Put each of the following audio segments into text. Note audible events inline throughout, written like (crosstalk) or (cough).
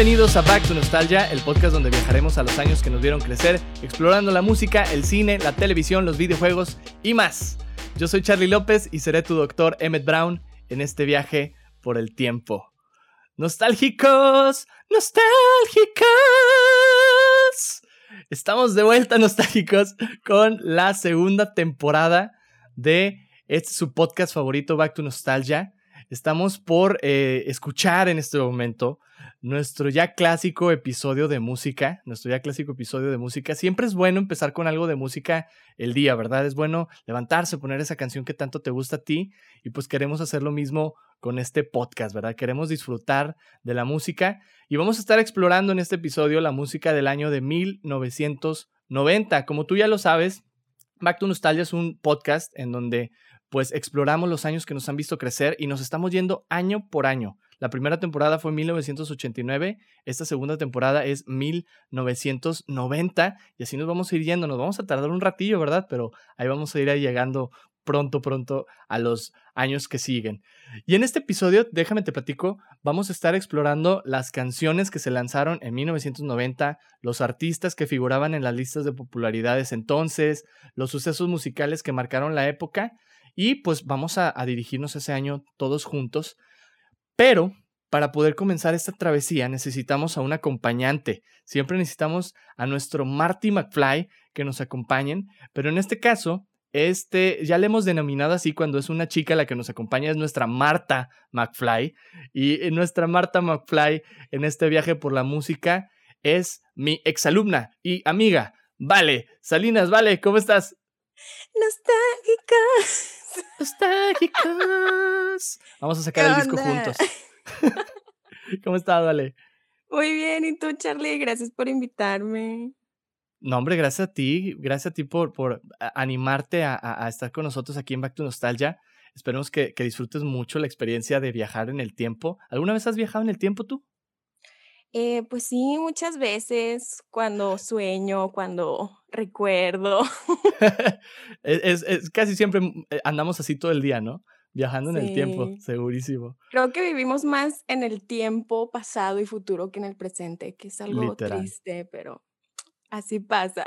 Bienvenidos a Back to Nostalgia, el podcast donde viajaremos a los años que nos vieron crecer, explorando la música, el cine, la televisión, los videojuegos y más. Yo soy Charlie López y seré tu doctor Emmett Brown en este viaje por el tiempo. Nostálgicos, nostálgicos. Estamos de vuelta nostálgicos con la segunda temporada de este su podcast favorito, Back to Nostalgia. Estamos por eh, escuchar en este momento nuestro ya clásico episodio de música, nuestro ya clásico episodio de música. Siempre es bueno empezar con algo de música el día, ¿verdad? Es bueno levantarse, poner esa canción que tanto te gusta a ti y pues queremos hacer lo mismo con este podcast, ¿verdad? Queremos disfrutar de la música y vamos a estar explorando en este episodio la música del año de 1990. Como tú ya lo sabes, Back to Nostalgia es un podcast en donde pues exploramos los años que nos han visto crecer y nos estamos yendo año por año. La primera temporada fue en 1989, esta segunda temporada es 1990 y así nos vamos a ir yendo, nos vamos a tardar un ratillo, ¿verdad? Pero ahí vamos a ir llegando pronto, pronto a los años que siguen. Y en este episodio, déjame te platico, vamos a estar explorando las canciones que se lanzaron en 1990, los artistas que figuraban en las listas de popularidades entonces, los sucesos musicales que marcaron la época y pues vamos a, a dirigirnos ese año todos juntos pero para poder comenzar esta travesía necesitamos a un acompañante. Siempre necesitamos a nuestro Marty McFly que nos acompañen, pero en este caso, este ya le hemos denominado así cuando es una chica la que nos acompaña, es nuestra Marta McFly. Y eh, nuestra Marta McFly en este viaje por la música es mi exalumna y amiga. Vale, Salinas, vale, ¿cómo estás? Nostálgicas. Nostálgicas. Vamos a sacar el disco juntos. (laughs) (laughs) ¿Cómo estás, Vale? Muy bien, ¿y tú, Charlie? Gracias por invitarme. No, hombre, gracias a ti, gracias a ti por, por animarte a, estar con nosotros aquí en Back to Nostalgia. Esperemos que, que disfrutes mucho la experiencia de viajar en el tiempo. ¿Alguna vez has viajado en el tiempo tú? Eh, pues sí, muchas veces cuando sueño, cuando recuerdo. (laughs) es, es, casi siempre mm, eh, andamos así todo el día, ¿no? Viajando en el tiempo, segurísimo. Creo que vivimos más en el tiempo pasado y futuro que en el presente, que es algo triste, pero así pasa.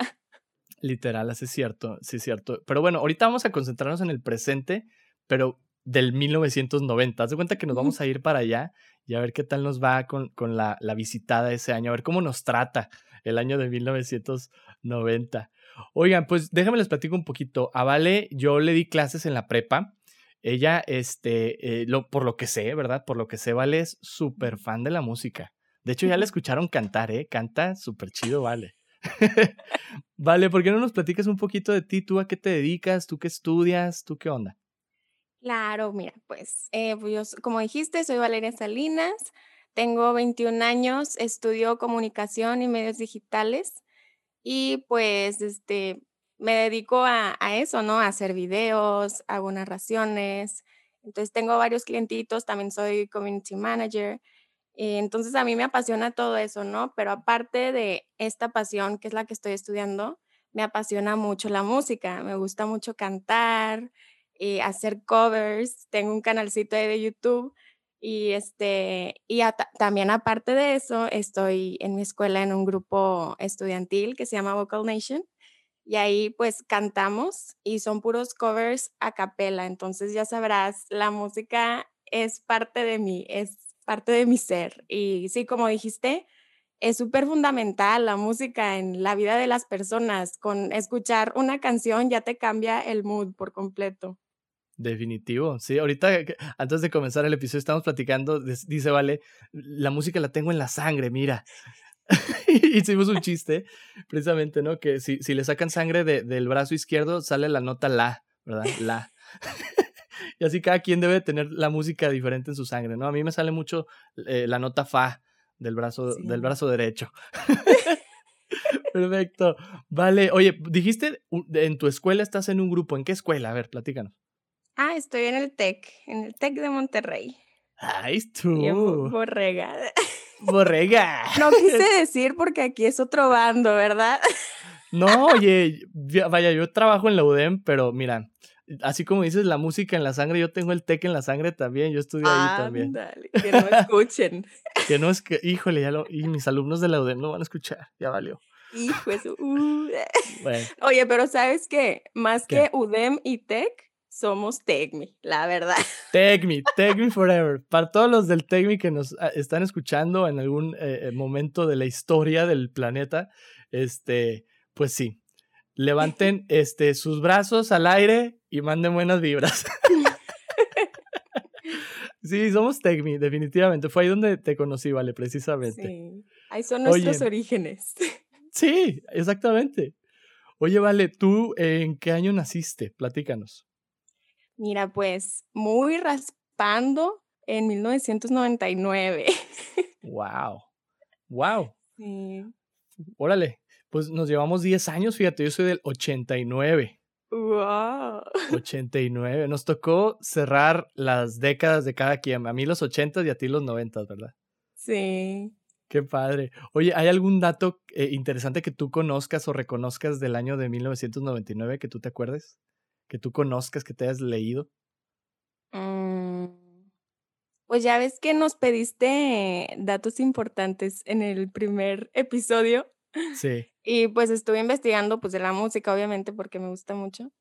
Literal, así es cierto, sí es cierto. Pero bueno, ahorita vamos a concentrarnos en el presente, pero del 1990. Haz de cuenta que nos vamos a ir para allá y a ver qué tal nos va con, con la, la, visitada ese año, a ver cómo nos trata el año de 1990. Oigan, pues déjame les platico un poquito. A Vale, yo le di clases en la prepa. Ella, este, eh, lo, por lo que sé, ¿verdad? Por lo que sé, Vale es súper fan de la música. De hecho, ya la escucharon cantar, ¿eh? Canta súper chido, Vale. (laughs) vale, ¿por qué no nos platicas un poquito de ti? ¿Tú a qué te dedicas? ¿Tú qué estudias? ¿Tú qué onda? Claro, mira, pues, eh, pues como dijiste, soy Valeria Salinas, tengo 21 años, estudio comunicación y medios digitales y pues este, me dedico a, eso, ¿no? A hacer videos, hago narraciones, entonces tengo varios clientitos, también soy community manager, eh, entonces a mí me apasiona todo eso, ¿no? Pero aparte de esta pasión, que es la que estoy estudiando, me apasiona mucho la música, me gusta mucho cantar, y hacer covers, tengo un canalcito de YouTube y este y también aparte de eso estoy en mi escuela en un grupo estudiantil que se llama Vocal Nation y ahí pues cantamos y son puros covers a capela, entonces ya sabrás, la música es parte de mí, es parte de mi ser y sí, como dijiste, es súper fundamental la música en la vida de las personas. Con escuchar una canción ya te cambia el mood por completo. Definitivo, sí. Ahorita, antes de comenzar el episodio, estamos platicando, dice Vale, la música la tengo en la sangre, mira. (laughs) Hicimos un chiste, precisamente, ¿no? Que si, si le sacan sangre del brazo izquierdo, sale la nota la, ¿verdad? La. (laughs) y así cada quien debe tener la música diferente en su sangre, ¿no? A mí me sale mucho eh, la nota fa del brazo, del brazo derecho. (laughs) Perfecto. Vale, oye, dijiste en tu escuela estás en un grupo. ¿En qué escuela? A ver, platícanos. Ah, estoy en el TEC, en el TEC de Monterrey. Ay, tú. borrega. (laughs) Borrega. No quise (laughs) decir porque aquí es otro bando, ¿verdad? (laughs) No, oye, vaya, yo trabajo en la UDEM, pero mira, así como dices la música en la sangre, yo tengo el TEC en la sangre también, yo estudio ahí también. Dale, que no escuchen. Que no es que, híjole, ya lo, y mis alumnos de la UDEM lo van a escuchar, ya valió. Hijo eso. Uh. Oye, pero ¿sabes qué? Más que UDEM y Tech, somos TechMe, la verdad. (laughs) TechMe, TechMe Forever. Para todos los del TechMe que nos ah, están escuchando en algún eh, eh, momento de la historia del planeta, este, pues sí, (laughs) levanten este, sus brazos al aire y manden buenas vibras. (laughs) sí, somos TechMe, definitivamente. Fue ahí donde te conocí, vale, precisamente. Sí, ahí son nuestros orígenes. Sí, exactamente. Oye, vale, ¿tú en qué año naciste? Platícanos. Mira, pues muy raspando en 1999. Wow. Wow. Sí. Órale, pues nos llevamos 10 años, fíjate, yo soy del 89. Wow. 89. Nos tocó cerrar las décadas de cada quien. A mí los 80 y a ti los 90, ¿verdad? Sí. Qué padre. Oye, ¿hay algún dato eh, interesante que tú conozcas o reconozcas del año de 1999 que tú te acuerdes? Que tú conozcas, que te hayas leído. Mm, pues ya ves que nos pediste datos importantes en el primer episodio. Sí. (laughs) Y pues estuve investigando pues de la música, obviamente, porque me gusta mucho.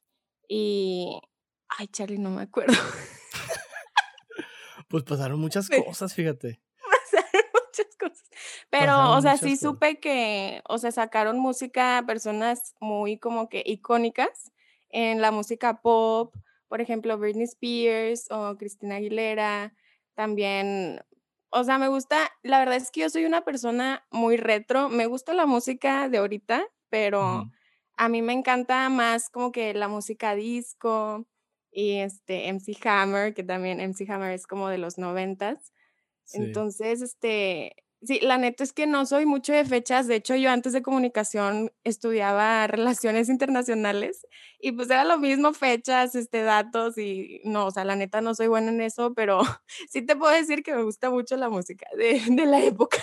Y, ay, Charlie, no me acuerdo. (laughs) pues pasaron muchas cosas, fíjate. (laughs) Pasaron muchas cosas. Pero, o sea, sí supe que, o sea, sacaron música personas muy como que icónicas en la música pop, por ejemplo, Britney Spears o Christina Aguilera, también o sea, me gusta, la verdad es que yo soy una persona muy retro, me gusta la música de ahorita, pero a mí me encanta más como que la música disco y este MC Hammer, que también MC Hammer es como de los noventas. Entonces, este, Sí, la neta es que no soy mucho de fechas. De hecho, yo antes de comunicación estudiaba (laughs) relaciones internacionales y pues era lo mismo fechas, este, datos y no, o sea, la neta no soy buena en eso, pero (laughs) sí te puedo decir que me gusta mucho la música de, de la época.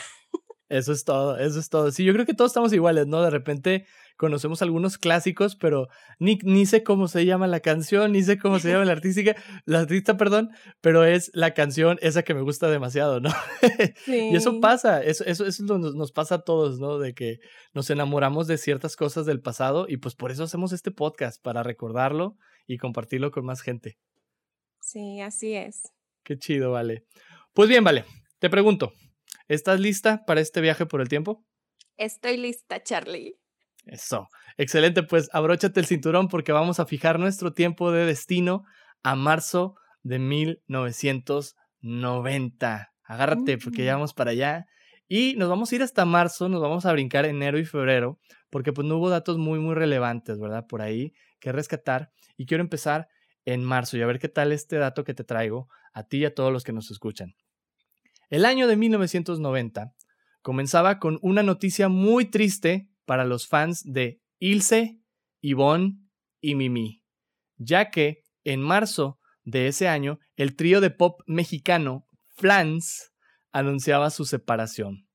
Eso es todo, eso es todo. Sí, yo creo que todos estamos iguales, ¿no? De repente conocemos algunos clásicos, pero ni, ni sé cómo se llama la canción, ni sé cómo se llama la (laughs) artística, la artista, perdón, pero es la canción esa que me gusta demasiado, ¿no? (laughs) y eso pasa, eso, eso, eso nos, nos pasa a todos, ¿no? De que nos enamoramos de ciertas cosas del pasado y pues por eso hacemos este podcast, para recordarlo y compartirlo con más gente. Sí, así es. Qué chido, vale. Pues bien, vale, te pregunto, ¿estás lista para este viaje por el tiempo? Estoy lista, Charlie. Eso. Excelente, pues abróchate el cinturón porque vamos a fijar nuestro tiempo de destino a marzo de 1990. Agárrate porque ya mm. vamos para allá. Y nos vamos a ir hasta marzo, nos vamos a brincar enero y febrero, porque pues no hubo datos muy, muy relevantes, ¿verdad? Por ahí que rescatar. Y quiero empezar en marzo y a ver qué tal este dato que te traigo a ti y a todos los que nos escuchan. El año de 1990 comenzaba con una noticia muy triste para los fans de Ilse, Yvonne y Mimi, ya que en marzo de ese año el trío de pop mexicano Flans anunciaba su separación.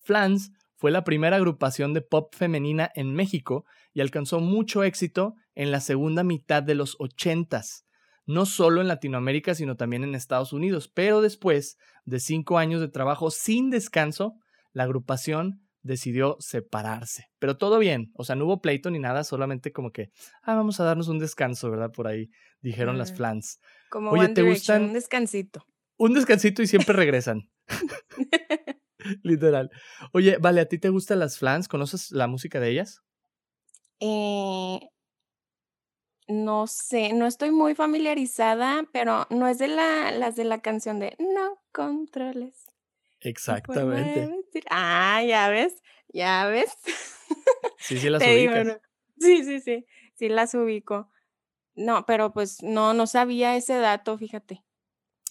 Flans fue la primera agrupación de pop femenina en México y alcanzó mucho éxito en la segunda mitad de los ochentas, no solo en Latinoamérica, sino también en Estados Unidos. Pero después de cinco años de trabajo sin descanso, la agrupación decidió separarse. Pero todo bien, o sea, no hubo pleito ni nada, solamente como que, ah, vamos a darnos un descanso, ¿verdad? Por ahí dijeron las flans. Como Oye, ¿te gustan? Un descansito. Un descansito y siempre regresan. (laughs) (laughs) Literal. Oye, vale, ¿a ti te gustan las flans? ¿Conoces la música de ellas? Eh, no sé, no estoy muy familiarizada, pero no es de la, las de la canción de No controles. Exactamente. Ah, ya ves, ya ves. (laughs) Sí, sí las ubicas. Sí, sí, sí, sí las ubico. No, pero pues no, no sabía ese dato, fíjate.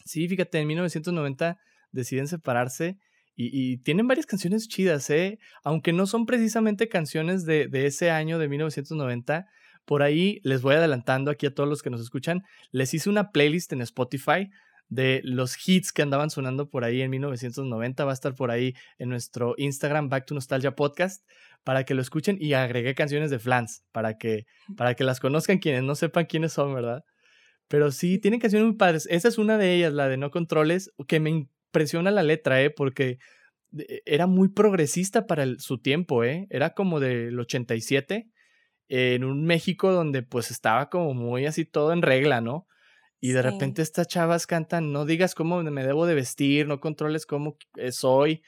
Sí, fíjate, en 1990 deciden separarse y, y, tienen varias canciones chidas, ¿eh? Aunque no son precisamente canciones de, de, ese año de 1990, por ahí les voy adelantando aquí a todos los que nos escuchan, les hice una playlist en Spotify de los hits que andaban sonando por ahí en 1990. Va a estar por ahí en nuestro Instagram, Back to Nostalgia Podcast, para que lo escuchen y agregué canciones de Flans, para que, para que las conozcan quienes no sepan quiénes son, ¿verdad? Pero sí, tienen canciones muy padres. Esa es una de ellas, la de No Controles, que me impresiona la letra, ¿eh? Porque era muy progresista para su tiempo, ¿eh? Era como del 87, en un México donde pues estaba como muy así todo en regla, ¿no? Y de repente estas chavas cantan, no digas cómo me debo de vestir, no controles cómo soy.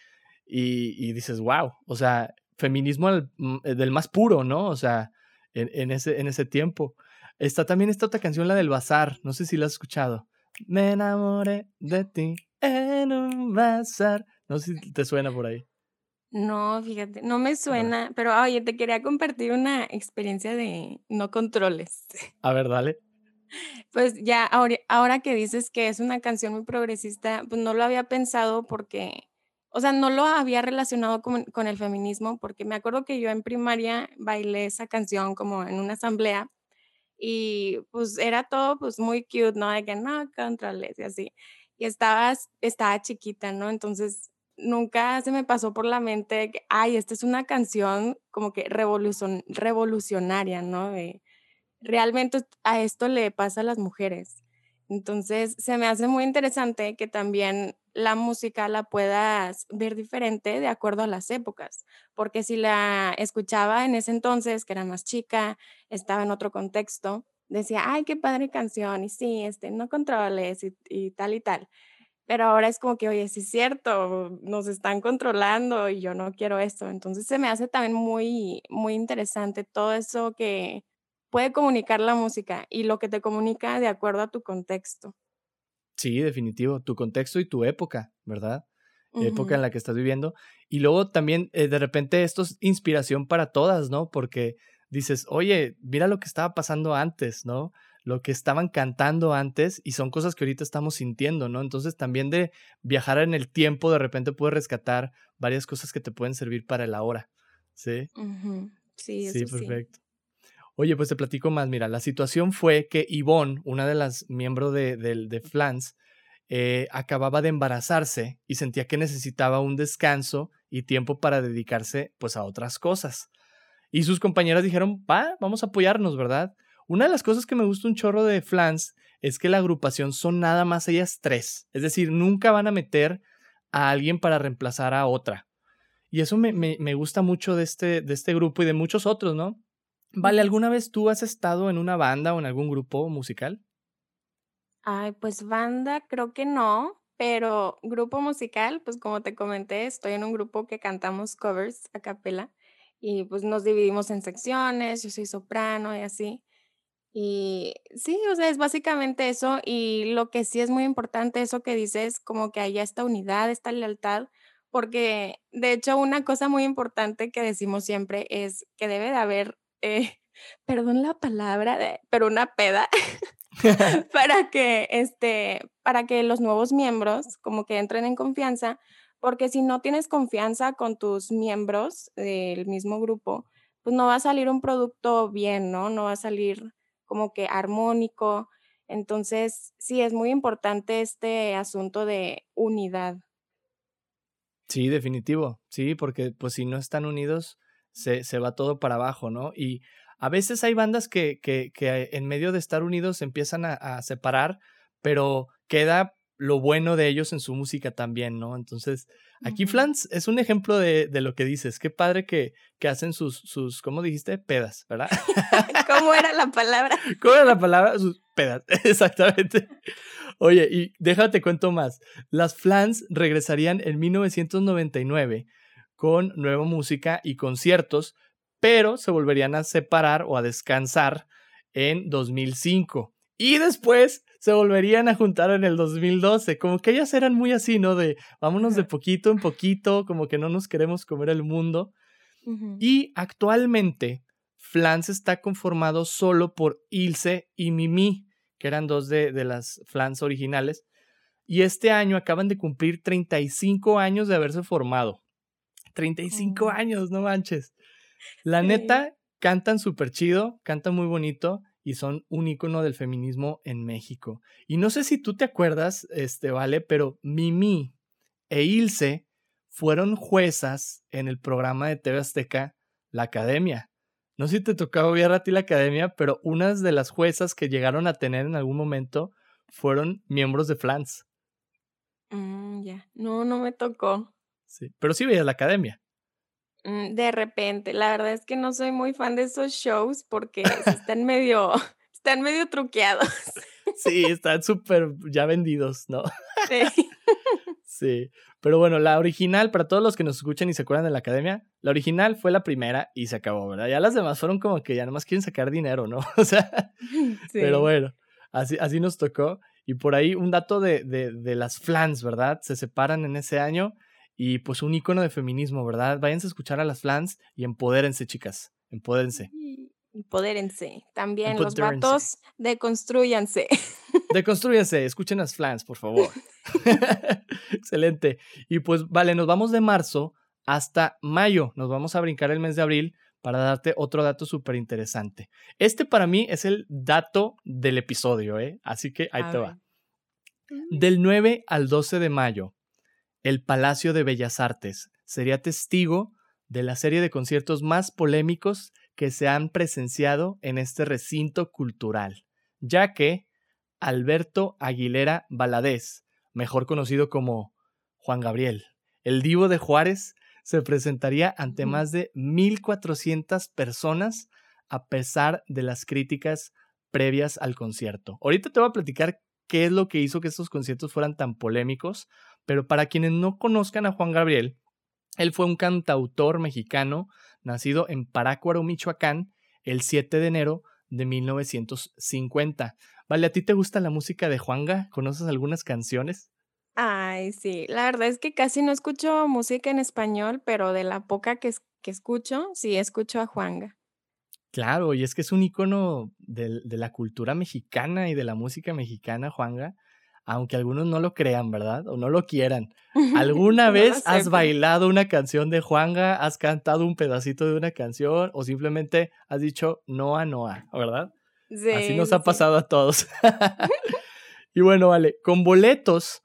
Y, dices, wow, o sea, feminismo mm, del más puro, ¿no? O sea, en, ese, en ese tiempo. Está también esta otra canción, la del bazar, no sé si la has escuchado. Me enamoré de ti en un bazar. No sé si te suena por ahí. No, fíjate, no me suena, pero oye, te quería compartir una experiencia de no controles. A ver, dale. Pues ya ahora, ahora que dices que es una canción muy progresista, pues no lo había pensado porque, o sea, no lo había relacionado con, con el feminismo, porque me acuerdo que yo en primaria bailé esa canción como en una asamblea y pues era todo pues muy cute, ¿no? De que no, controles y así. Y estabas, estaba chiquita, ¿no? Entonces nunca se me pasó por la mente que, ay, esta es una canción como que revolucion, revolucionaria, ¿no? Realmente a esto le pasa a las mujeres. Entonces, se me hace muy interesante que también la música la puedas ver diferente de acuerdo a las épocas, porque si la escuchaba en ese entonces, que era más chica, estaba en otro contexto, decía, ay, qué padre canción, y sí, este, no controles y, y tal y tal. Pero ahora es como que, oye, sí es cierto, nos están controlando y yo no quiero esto. Entonces se me hace también muy, muy interesante todo eso que, puede comunicar la música y lo que te comunica de acuerdo a tu contexto. Sí, definitivo, tu contexto y tu época, ¿verdad? Época en la que estás viviendo. Y luego también eh, de repente esto es inspiración para todas, ¿no? Porque dices, oye, mira lo que estaba pasando antes, ¿no? Lo que estaban cantando antes y son cosas que ahorita estamos sintiendo, ¿no? Entonces también de viajar en el tiempo, de repente puedes rescatar varias cosas que te pueden servir para el ahora, ¿sí? Sí, eso sí, perfecto. Oye, pues te platico más. Mira, la situación fue que Yvonne, una de las miembros de, de, Flans, eh, acababa de embarazarse y sentía que necesitaba un descanso y tiempo para dedicarse pues a otras cosas. Y sus compañeras dijeron, va, vamos a apoyarnos, ¿verdad? Una de las cosas que me gusta un chorro de Flans es que la agrupación son nada más ellas tres. Es decir, nunca van a meter a alguien para reemplazar a otra. Y eso me, me, me gusta mucho de este, de este grupo y de muchos otros, ¿no? Vale, ¿alguna vez tú has estado en una banda o en algún grupo musical? Ay, pues banda creo que no, pero grupo musical, pues como te comenté, estoy en un grupo que cantamos covers a capela y pues nos dividimos en secciones, yo soy soprano y así. Y sí, o sea, es básicamente eso y lo que sí es muy importante, eso que dices, como que haya esta unidad, esta lealtad, porque de hecho una cosa muy importante que decimos siempre es que debe de haber eh, perdón la palabra, pero una peda, (laughs) para que, este, para que los nuevos miembros como que entren en confianza, porque si no tienes confianza con tus miembros del mismo grupo, pues no va a salir un producto bien, ¿no? No va a salir como que armónico. Entonces, sí, es muy importante este asunto de unidad. Sí, definitivo, sí, porque pues si no están unidos, se, se va todo para abajo, ¿no? Y a veces hay bandas que, que, que en medio de estar unidos se empiezan a, a, separar, pero queda lo bueno de ellos en su música también, ¿no? Entonces, aquí Flans es un ejemplo de, de, lo que dices. Qué padre que, que hacen sus, sus, ¿cómo dijiste? Pedas, ¿verdad? (laughs) ¿Cómo era la palabra? (laughs) ¿Cómo era la palabra? Sus pedas, (laughs) exactamente. Oye, y déjate cuento más. Las Flans regresarían en 1999 con nueva música y conciertos, pero se volverían a separar o a descansar en 2005. Y después se volverían a juntar en el 2012. Como que ellas eran muy así, ¿no? De vámonos de poquito en poquito, como que no nos queremos comer el mundo. Y actualmente, Flans está conformado solo por Ilse y Mimi, que eran dos de, de las Flans originales. Y este año acaban de cumplir 35 años de haberse formado. 35 años, no manches. La neta, cantan súper chido, cantan muy bonito y son un icono del feminismo en México. Y no sé si tú te acuerdas, este, vale, pero Mimi e Ilse fueron juezas en el programa de TV Azteca, La Academia. No sé si te tocaba ver a ti la Academia, pero unas de las juezas que llegaron a tener en algún momento fueron miembros de Flans. Mm, vaya, no, no me tocó. Sí, pero sí veías la academia. Mm, de repente, la verdad es que no soy muy fan de esos shows porque están medio, (laughs) están medio truqueados. Sí, (laughs) están súper ya vendidos, ¿no? Sí. (laughs) Sí, pero bueno, la original, para todos los que nos escuchan y se acuerdan de la academia, la original fue la primera y se acabó, ¿verdad? Ya las demás fueron como que ya nomás quieren sacar dinero, ¿no? O sea, pero bueno, así, así nos tocó. Y por ahí un dato de, de, de las flans, ¿verdad? Se separan en ese año y pues un icono de feminismo, ¿verdad? Váyanse a escuchar a las flans y empodérense, chicas, empodérense. Empodérense. También los vatos, deconstruyanse. (laughs) Deconstruyanse, escuchen las flans, por favor. (laughs) Excelente. Y pues vale, nos vamos de marzo hasta mayo. Nos vamos a brincar el mes de abril para darte otro dato súper interesante. Este para mí es el dato del episodio, ¿eh? Así que ahí te va. Mm. Del 9 al 12 de mayo, el Palacio de Bellas Artes sería testigo de la serie de conciertos más polémicos que se han presenciado en este recinto cultural, ya que Alberto Aguilera Valadez, mejor conocido como Juan Gabriel, el divo de Juárez, se presentaría ante más de 1.400 personas a pesar de las críticas previas al concierto. Ahorita te voy a platicar qué es lo que hizo que estos conciertos fueran tan polémicos, pero para quienes no conozcan a Juan Gabriel, él fue un cantautor mexicano nacido en Parácuaro, Michoacán, el 7 de enero de 1950. Vale, ¿a ti te gusta la música de Juanga? ¿Conoces algunas canciones? Ay, sí, la verdad es que casi no escucho música en español, pero de la poca que, que escucho, sí escucho a Juanga. Claro, y es que es un icono de, de, la cultura mexicana y de la música mexicana, Juanga aunque algunos no lo crean, ¿verdad? O no lo quieran. (laughs) ¿Alguna vez has bailado una canción de Juanga, has cantado un pedacito de una canción o simplemente has dicho Noa Noa, ¿verdad? Sí, Así nos ha pasado a todos. (laughs) (laughs) y bueno, vale, con boletos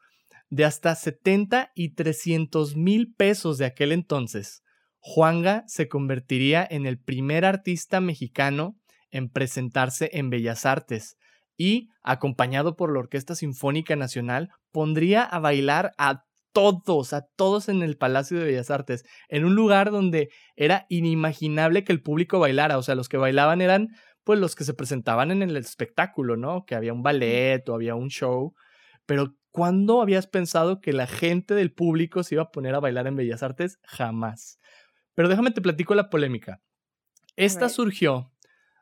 de hasta 70 y 300 mil pesos de aquel entonces, Juanga se convertiría en el primer artista mexicano en presentarse en Bellas Artes y, acompañado por la Orquesta Sinfónica Nacional, pondría a bailar a todos, a todos en el Palacio de Bellas Artes, en un lugar donde era inimaginable que el público bailara, o sea, los que bailaban eran pues los que se presentaban en el espectáculo, ¿no? Que había un ballet o había un show, pero ¿cuándo habías pensado que la gente del público se iba a poner a bailar en Bellas Artes? Jamás. Pero déjame te platico la polémica. Esta surgió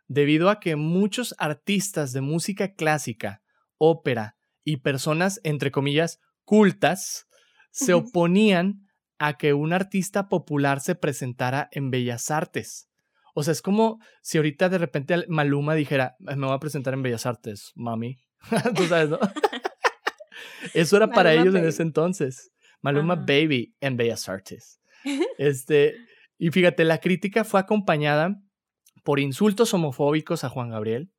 debido a que muchos artistas de música clásica, ópera y personas, entre comillas, cultas, se oponían a que un artista popular se presentara en Bellas Artes. O sea, es como si ahorita de repente Maluma dijera, me voy a presentar en Bellas Artes, mami. (laughs) Tú sabes, ¿no? (laughs) Eso era para ellos en ese entonces. Maluma Baby en Bellas Artes. (laughs) Este, y fíjate, la crítica fue acompañada por insultos homofóbicos a Juan Gabriel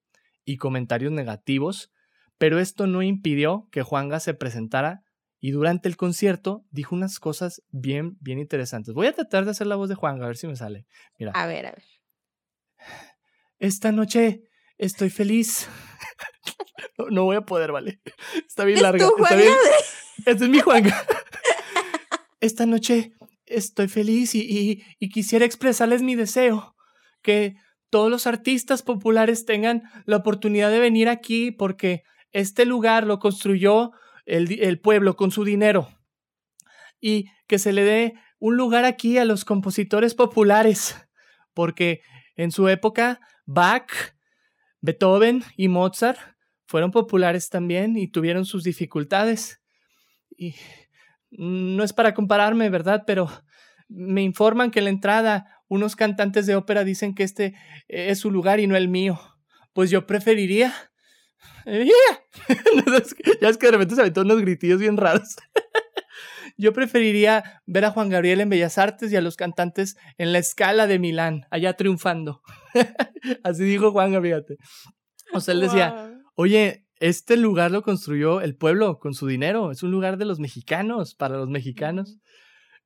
y comentarios negativos, pero esto no impidió que Juanga se presentara y durante el concierto dijo unas cosas bien, bien interesantes. Voy a tratar de hacer la voz de Juanga, a ver si me sale. Mira. A ver, a ver. Esta noche estoy feliz. (laughs) no, voy a poder, vale. Está bien larga. está bien. Este es mi Juanga. (laughs) Esta noche estoy feliz y, y quisiera expresarles mi deseo que todos los artistas populares tengan la oportunidad de venir aquí porque este lugar lo construyó el, pueblo con su dinero y que se le dé un lugar aquí a los compositores populares porque en su época Bach, Beethoven y Mozart fueron populares también y tuvieron sus dificultades. Y no es para compararme, ¿verdad? Pero me informan que la entrada unos cantantes de ópera dicen que este es su lugar y no el mío. Pues yo preferiría. (laughs) ya es que de repente se aventó unos gritillos bien raros. (laughs) yo preferiría ver a Juan Gabriel en Bellas Artes y a los cantantes en la escala de Milán, allá triunfando. (laughs) Así dijo Juan Gabriel. O sea, él decía, oye, este lugar lo construyó el pueblo con su dinero, es un lugar de los mexicanos, para los mexicanos.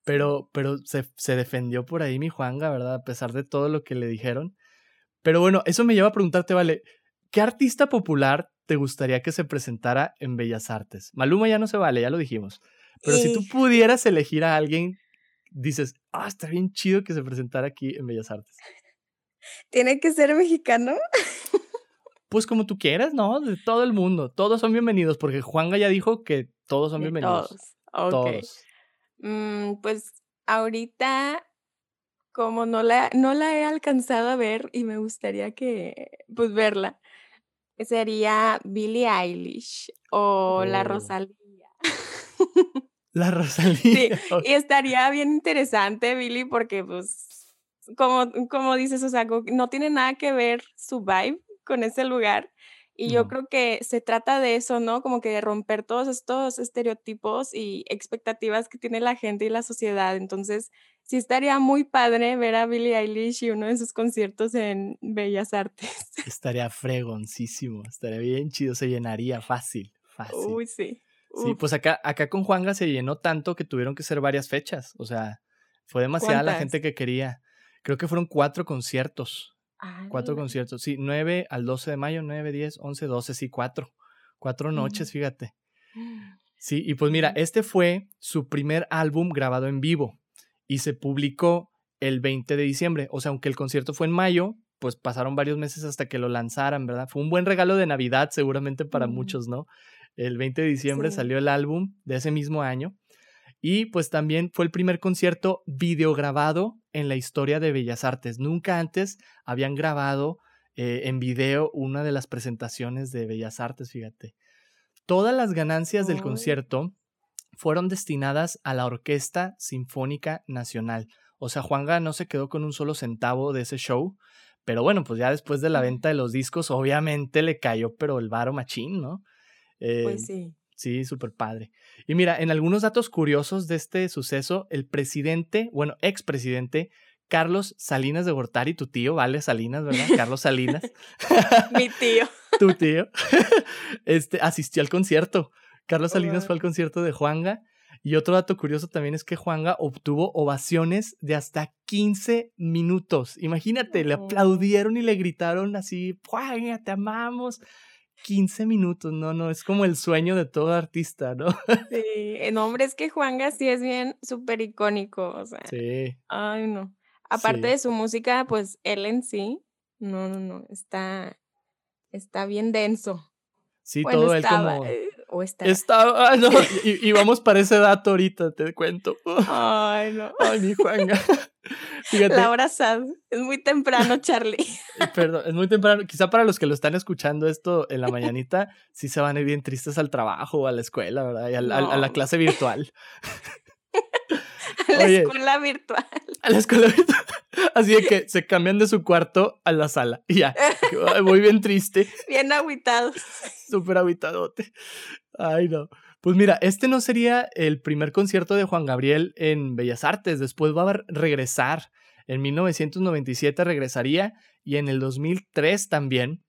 Pero, pero se, se defendió por ahí mi Juanga, ¿verdad? A pesar de todo lo que le dijeron. Pero bueno, eso me lleva a preguntarte, vale, ¿qué artista popular te gustaría que se presentara en Bellas Artes? Maluma ya no se vale, ya lo dijimos. Pero si tú pudieras elegir a alguien, dices, ah, está bien chido que se presentara aquí en Bellas Artes. ¿Tiene que ser mexicano? Pues como tú quieras, ¿no? De todo el mundo. Todos son bienvenidos, porque Juanga ya dijo que todos son bienvenidos. Todos. Todos. Mm, pues ahorita, como no la, no la he alcanzado a ver y me gustaría que, pues verla, sería Billie Eilish o La oh. Rosalía. (laughs) La Rosalía. (laughs) Sí, y estaría bien interesante, Billie, porque pues, como, como dices, o sea, no tiene nada que ver su vibe con ese lugar. Y yo creo que se trata de eso, ¿no? Como que de romper todos estos estereotipos y expectativas que tiene la gente y la sociedad. Entonces, sí estaría muy padre ver a Billie Eilish y uno de sus conciertos en Bellas Artes. (laughs) Estaría fregoncísimo, estaría bien chido, se llenaría fácil, fácil. Uy, sí. Sí, pues acá, acá con Juanga se llenó tanto que tuvieron que ser varias fechas. O sea, fue demasiada la gente que quería. Creo que fueron cuatro conciertos. Cuatro conciertos, sí, 9 al 12 de mayo, 9, 10, 11, 12, sí, cuatro. Cuatro noches, fíjate. (gasps) Sí, y pues mira, este fue su primer álbum grabado en vivo y se publicó el 20 de diciembre. O sea, aunque el concierto fue en mayo, pues pasaron varios meses hasta que lo lanzaran, ¿verdad? Fue un buen regalo de Navidad seguramente para muchos, ¿no? El 20 de diciembre salió el álbum de ese mismo año y pues también fue el primer concierto videograbado en la historia de Bellas Artes. Nunca antes habían grabado eh, en video una de las presentaciones de Bellas Artes, fíjate. Todas las ganancias del concierto fueron destinadas a la Orquesta Sinfónica Nacional. O sea, Juanga no se quedó con un solo centavo de ese show, pero bueno, pues ya después de la venta de los discos, obviamente le cayó, pero el varo machín, ¿no? pues eh, sí. Sí, súper padre. Y mira, en algunos datos curiosos de este suceso, el presidente, bueno, expresidente Carlos Salinas de Gortari, tu tío, vale, Salinas, ¿verdad? Carlos Salinas. (laughs) Mi tío. (laughs) tu tío. (laughs) Este, asistió al concierto. Carlos Salinas fue al concierto de Juanga. Y otro dato curioso también es que Juanga obtuvo ovaciones de hasta 15 minutos. Imagínate, le aplaudieron y le gritaron así, Juanga, te amamos. 15 minutos, no, no, es como el sueño de todo artista, ¿no? (laughs) Sí, en hombre, es que Juanga sí es bien súper icónico, o sea. Sí. Ay, no. Aparte de su música, pues él en sí, no, no, no, está, está bien denso. Sí, todo él como... O está. Estaba, ah, no, (laughs) y, y, vamos para ese dato ahorita, te cuento. Ay, no. Ay, mi Juanga. (laughs) Fíjate. La hora sad. Es muy temprano, Charlie. (laughs) Perdón, es muy temprano. Quizá para los que lo están escuchando esto en la mañanita, sí se van a ir bien tristes al trabajo o a la escuela, ¿verdad? Y a, la clase virtual. (laughs) a la escuela virtual. A la escuela virtual. (laughs) Así de que se cambian de su cuarto a la sala. Y ya. (laughs) Muy bien triste. Bien aguitados. Súper aguitadote. Ay, no. Pues mira, este no sería el primer concierto de Juan Gabriel en Bellas Artes. Después va a regresar. En 1997 regresaría y en el 2003 también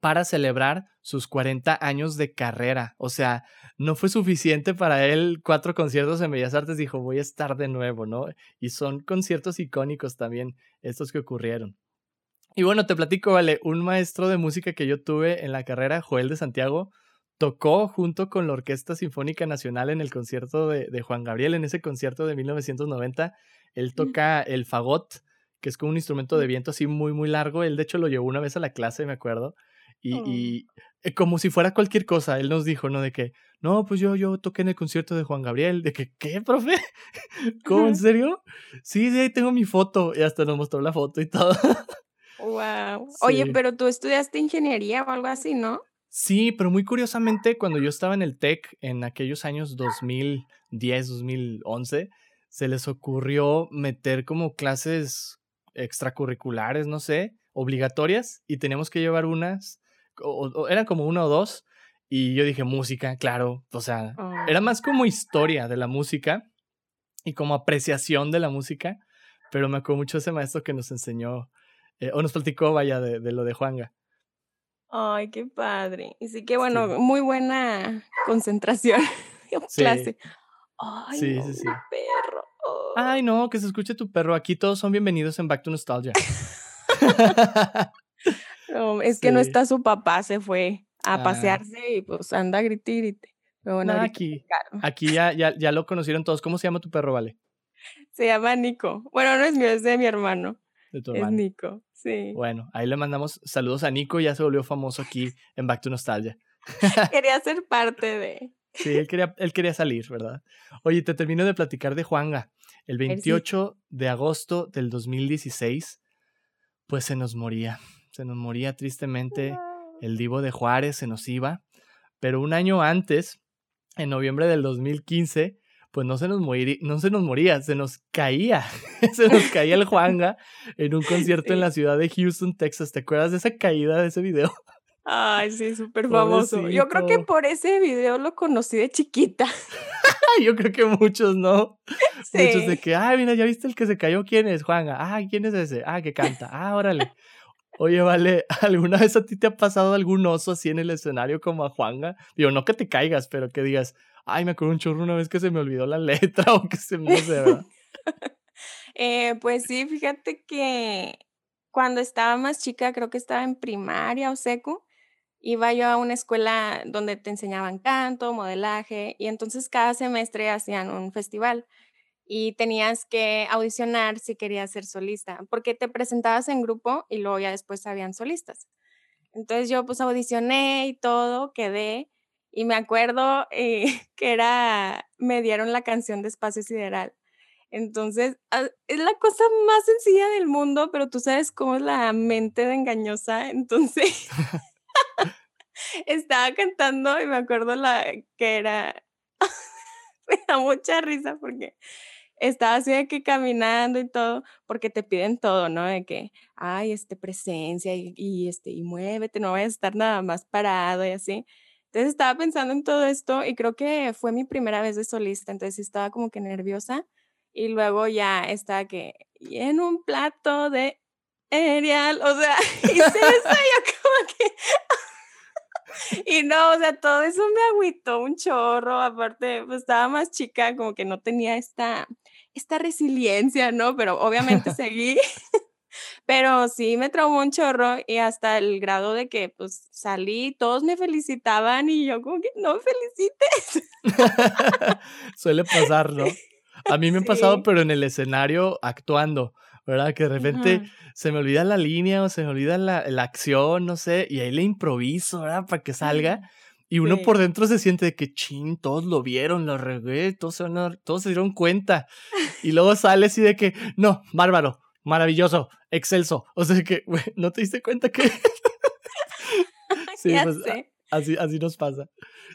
para celebrar sus 40 años de carrera. O sea, no fue suficiente para él cuatro conciertos en Bellas Artes. Dijo, voy a estar de nuevo, ¿no? Y son conciertos icónicos también estos que ocurrieron. Y bueno, te platico, vale, un maestro de música que yo tuve en la carrera, Joel de Santiago, tocó junto con la Orquesta Sinfónica Nacional en el concierto de, Juan Gabriel, en ese concierto de 1990. Él toca el fagot, que es como un instrumento de viento así muy, muy largo. Él de hecho lo llevó una vez a la clase, me acuerdo. Y, oh. eh, como si fuera cualquier cosa, él nos dijo, ¿no? De que, no, pues yo, yo toqué en el concierto de Juan Gabriel. De que, ¿qué, profe? (laughs) ¿Cómo, en serio? Sí, sí, ahí tengo mi foto. Y hasta nos mostró la foto y todo. Wow. (laughs) Oye, pero tú estudiaste ingeniería o algo así, ¿no? Sí, pero muy curiosamente, cuando yo estaba en el TEC en aquellos años 2010, 2011, se les ocurrió meter como clases extracurriculares, no sé, obligatorias, y teníamos que llevar unas, o, eran como una o dos, y yo dije música, claro, o sea, era más como historia de la música y como apreciación de la música, pero me acuerdo mucho ese maestro que nos enseñó, eh, o nos platicó, vaya, de, de lo de Juanga. Ay, qué padre. Y sí que bueno, muy buena concentración (laughs) en clase. Ay, sí, sí, sí. perro. Ay, no, que se escuche tu perro. Aquí todos son bienvenidos en Back to Nostalgia. (laughs) (laughs) no, es que no está su papá, se fue a ah. pasearse y pues anda a gritir. Pero bueno, aquí, aquí ya, ya, ya lo conocieron todos. ¿Cómo se llama tu perro, Vale? Se llama Nico. Bueno, no es mío, es de mi hermano. De tu hermano. Es Nico, sí. Bueno, ahí le mandamos saludos a Nico, ya se volvió famoso aquí en Back to Nostalgia. (laughs) quería ser parte de. (laughs) Sí, él quería, él quería salir, ¿verdad? Oye, te termino de platicar de Juanga. El 28 de agosto del 2016, pues se nos moría. Se nos moría tristemente. El divo de Juárez se nos iba. Pero un año antes, en noviembre del 2015, pues no se nos moría, no se nos moría, se nos caía. (laughs) se nos caía el Juanga en un concierto en la ciudad de Houston, Texas. ¿Te acuerdas de esa caída de ese video? Ay, sí, súper famoso. Yo creo que por ese video lo conocí de chiquita. (laughs) Yo creo que muchos, ¿no? (laughs) Muchos de que, ay, mira, ¿ya viste el que se cayó? ¿Quién es? Juanga. Ah, ¿quién es ese? Ah, que canta. Ah, órale. Oye, vale, (laughs) ¿alguna vez a ti te ha pasado algún oso así en el escenario como a Juanga? Digo, no que te caigas, pero que digas, ay, me acuerdo un chorro una vez que se me olvidó la letra (laughs) o que se me no sé, (laughs) eh, pues sí, fíjate que cuando estaba más chica, creo que estaba en primaria o seco, iba yo a una escuela donde te enseñaban canto, modelaje, y entonces cada semestre hacían un festival y tenías que audicionar si querías ser solista, porque te presentabas en grupo y luego ya después habían solistas. Entonces yo pues audicioné y todo, quedé, y me acuerdo eh, (laughs) que era, me dieron la canción de Espacio Sideral. Entonces, ah, es la cosa más sencilla del mundo, pero tú sabes cómo es la mente de engañosa. Entonces, (laughs) estaba cantando y me acuerdo la que era, (laughs) me da mucha risa porque estaba así de que caminando y todo, porque te piden todo, ¿no? De que, ay, este, presencia y, este, y muévete, no vayas a estar nada más parado y así. Entonces estaba pensando en todo esto y creo que fue mi primera vez de solista, entonces estaba como que nerviosa y luego ya estaba que, y en un plato de cereal, o sea, (laughs) hice eso yo como que y no, o sea, todo eso me agüitó un chorro, aparte, pues estaba más chica, como que no tenía esta, esta resiliencia, ¿no? Pero obviamente (laughs) seguí. (laughs) Pero sí me traumó un chorro y hasta el grado de que pues salí, todos me felicitaban y yo como que no me felicites. (laughs) Suele pasar, ¿no? A mí me ha pasado, pero en el escenario actuando. ¿Verdad? Que de repente se me olvida la línea o se me olvida la, la, acción, no sé, y ahí le improviso, ¿verdad? Para que salga. Y uno por dentro se siente de que, chin, todos lo vieron, lo regué, todos se, todos se dieron cuenta. Y luego sale así de que, no, bárbaro, maravilloso, excelso. O sea que, güey, (laughs) ¿no te diste cuenta que...? (laughs) sí, pues, así, así nos pasa.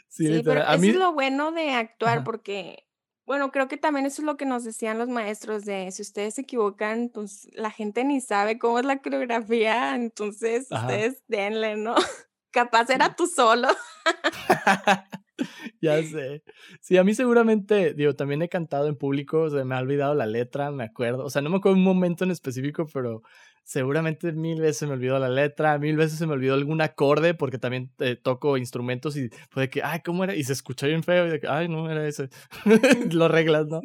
Sí, pero a mí... es lo bueno de actuar porque bueno, creo que también eso es lo que nos decían los maestros de si ustedes se equivocan, pues la gente ni sabe cómo es la coreografía, entonces ustedes denle, ¿no? (laughs) Capaz era tú solo. (laughs) (laughs) (laughs) ya sé. Sí, a mí seguramente, digo, también he cantado en público, se me ha olvidado la letra, me acuerdo. O sea, no me acuerdo un momento en específico, pero seguramente mil veces me olvidó la letra, mil veces se me olvidó algún acorde, porque también eh, toco instrumentos y fue de que, ay, ¿cómo era? Y se escuchó bien feo y de que, ay, no, era ese. (laughs) Lo reglas, ¿no?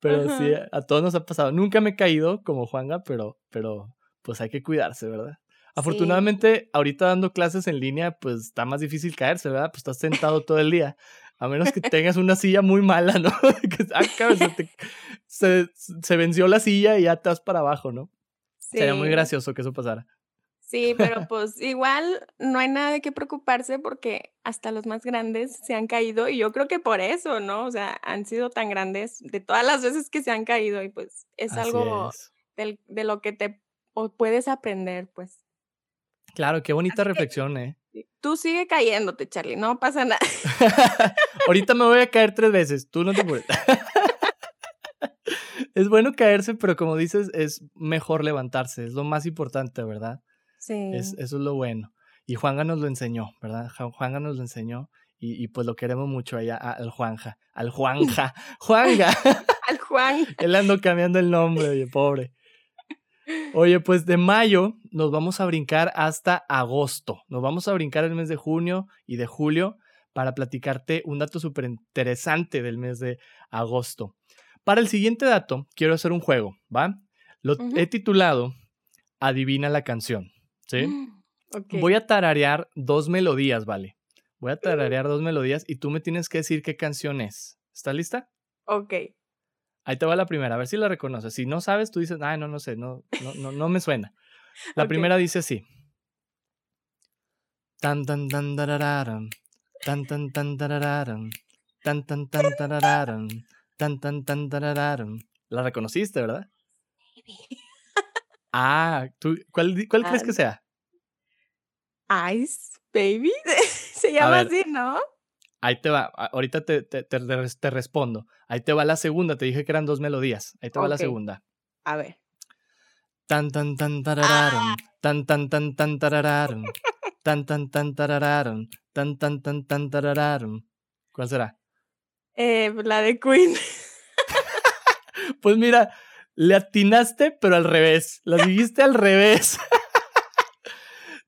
Pero sí, a todos nos ha pasado. Nunca me he caído como Juanga, pero, pero pues hay que cuidarse, ¿verdad? Afortunadamente, ahorita dando clases en línea, pues está más difícil caerse, ¿verdad? Pues estás sentado todo el día. A menos que (laughs) tengas una silla muy mala, ¿no? (laughs) que, ah, se, se venció la silla y ya estás para abajo, ¿no? Sería muy gracioso que eso pasara. Sí, pero (laughs) pues igual no hay nada de qué preocuparse porque hasta los más grandes se han caído y yo creo que por eso, ¿no? O sea, han sido tan grandes de todas las veces que se han caído y pues es algo de lo que te puedes aprender, pues. Claro, qué bonita reflexión, ¿eh? Tú sigue cayéndote, Charlie, no pasa nada. (laughs) Ahorita me voy a caer tres veces, tú no te puedes (laughs) es bueno caerse, pero como dices, es mejor levantarse, es lo más importante, ¿verdad? Sí. Es, eso es lo bueno. Y Juanga nos lo enseñó, ¿verdad? Juanga nos lo enseñó y, pues lo queremos mucho allá al Juanja, al Juanja, (laughs) Juanga. al Juan. Él ando cambiando el nombre, oye, pobre. Oye, pues de mayo nos vamos a brincar hasta agosto. Nos vamos a brincar el mes de junio y de julio para platicarte un dato súper interesante del mes de agosto. Para el siguiente dato, quiero hacer un juego, ¿va? Lo he titulado Adivina la canción, ¿sí? (gasps) Voy a tararear dos melodías, ¿vale? Voy a tararear dos melodías y tú me tienes que decir qué canción es. ¿Estás lista? Ok. Ahí te va la primera, a ver si la reconoces. Si no sabes, tú dices, ay, no, no sé, no, no, no, no me suena. La primera dice así. Tan tan tan tarararam, tan tan tan tarararam, tan tan tan tarararam, tan tan tan tarararam. La reconociste, ¿verdad? Ah, ¿tú, ¿cuál, cuál crees que sea? Ice Baby. (laughs) Se llama así, ¿no? Ahí te va, ahorita te, te, te, te respondo. Ahí te va la segunda, te dije que eran dos melodías. Ahí te va la segunda. A ver. Tan tan tan tarararam, tan tan tan tan tarararam, (laughs) tan tan tan tarararam, tan tan tan tan tarararam. ¿Cuál será? Eh, la de Queen. (laughs) Pues mira, le atinaste, pero al revés. Las (laughs) dijiste al revés.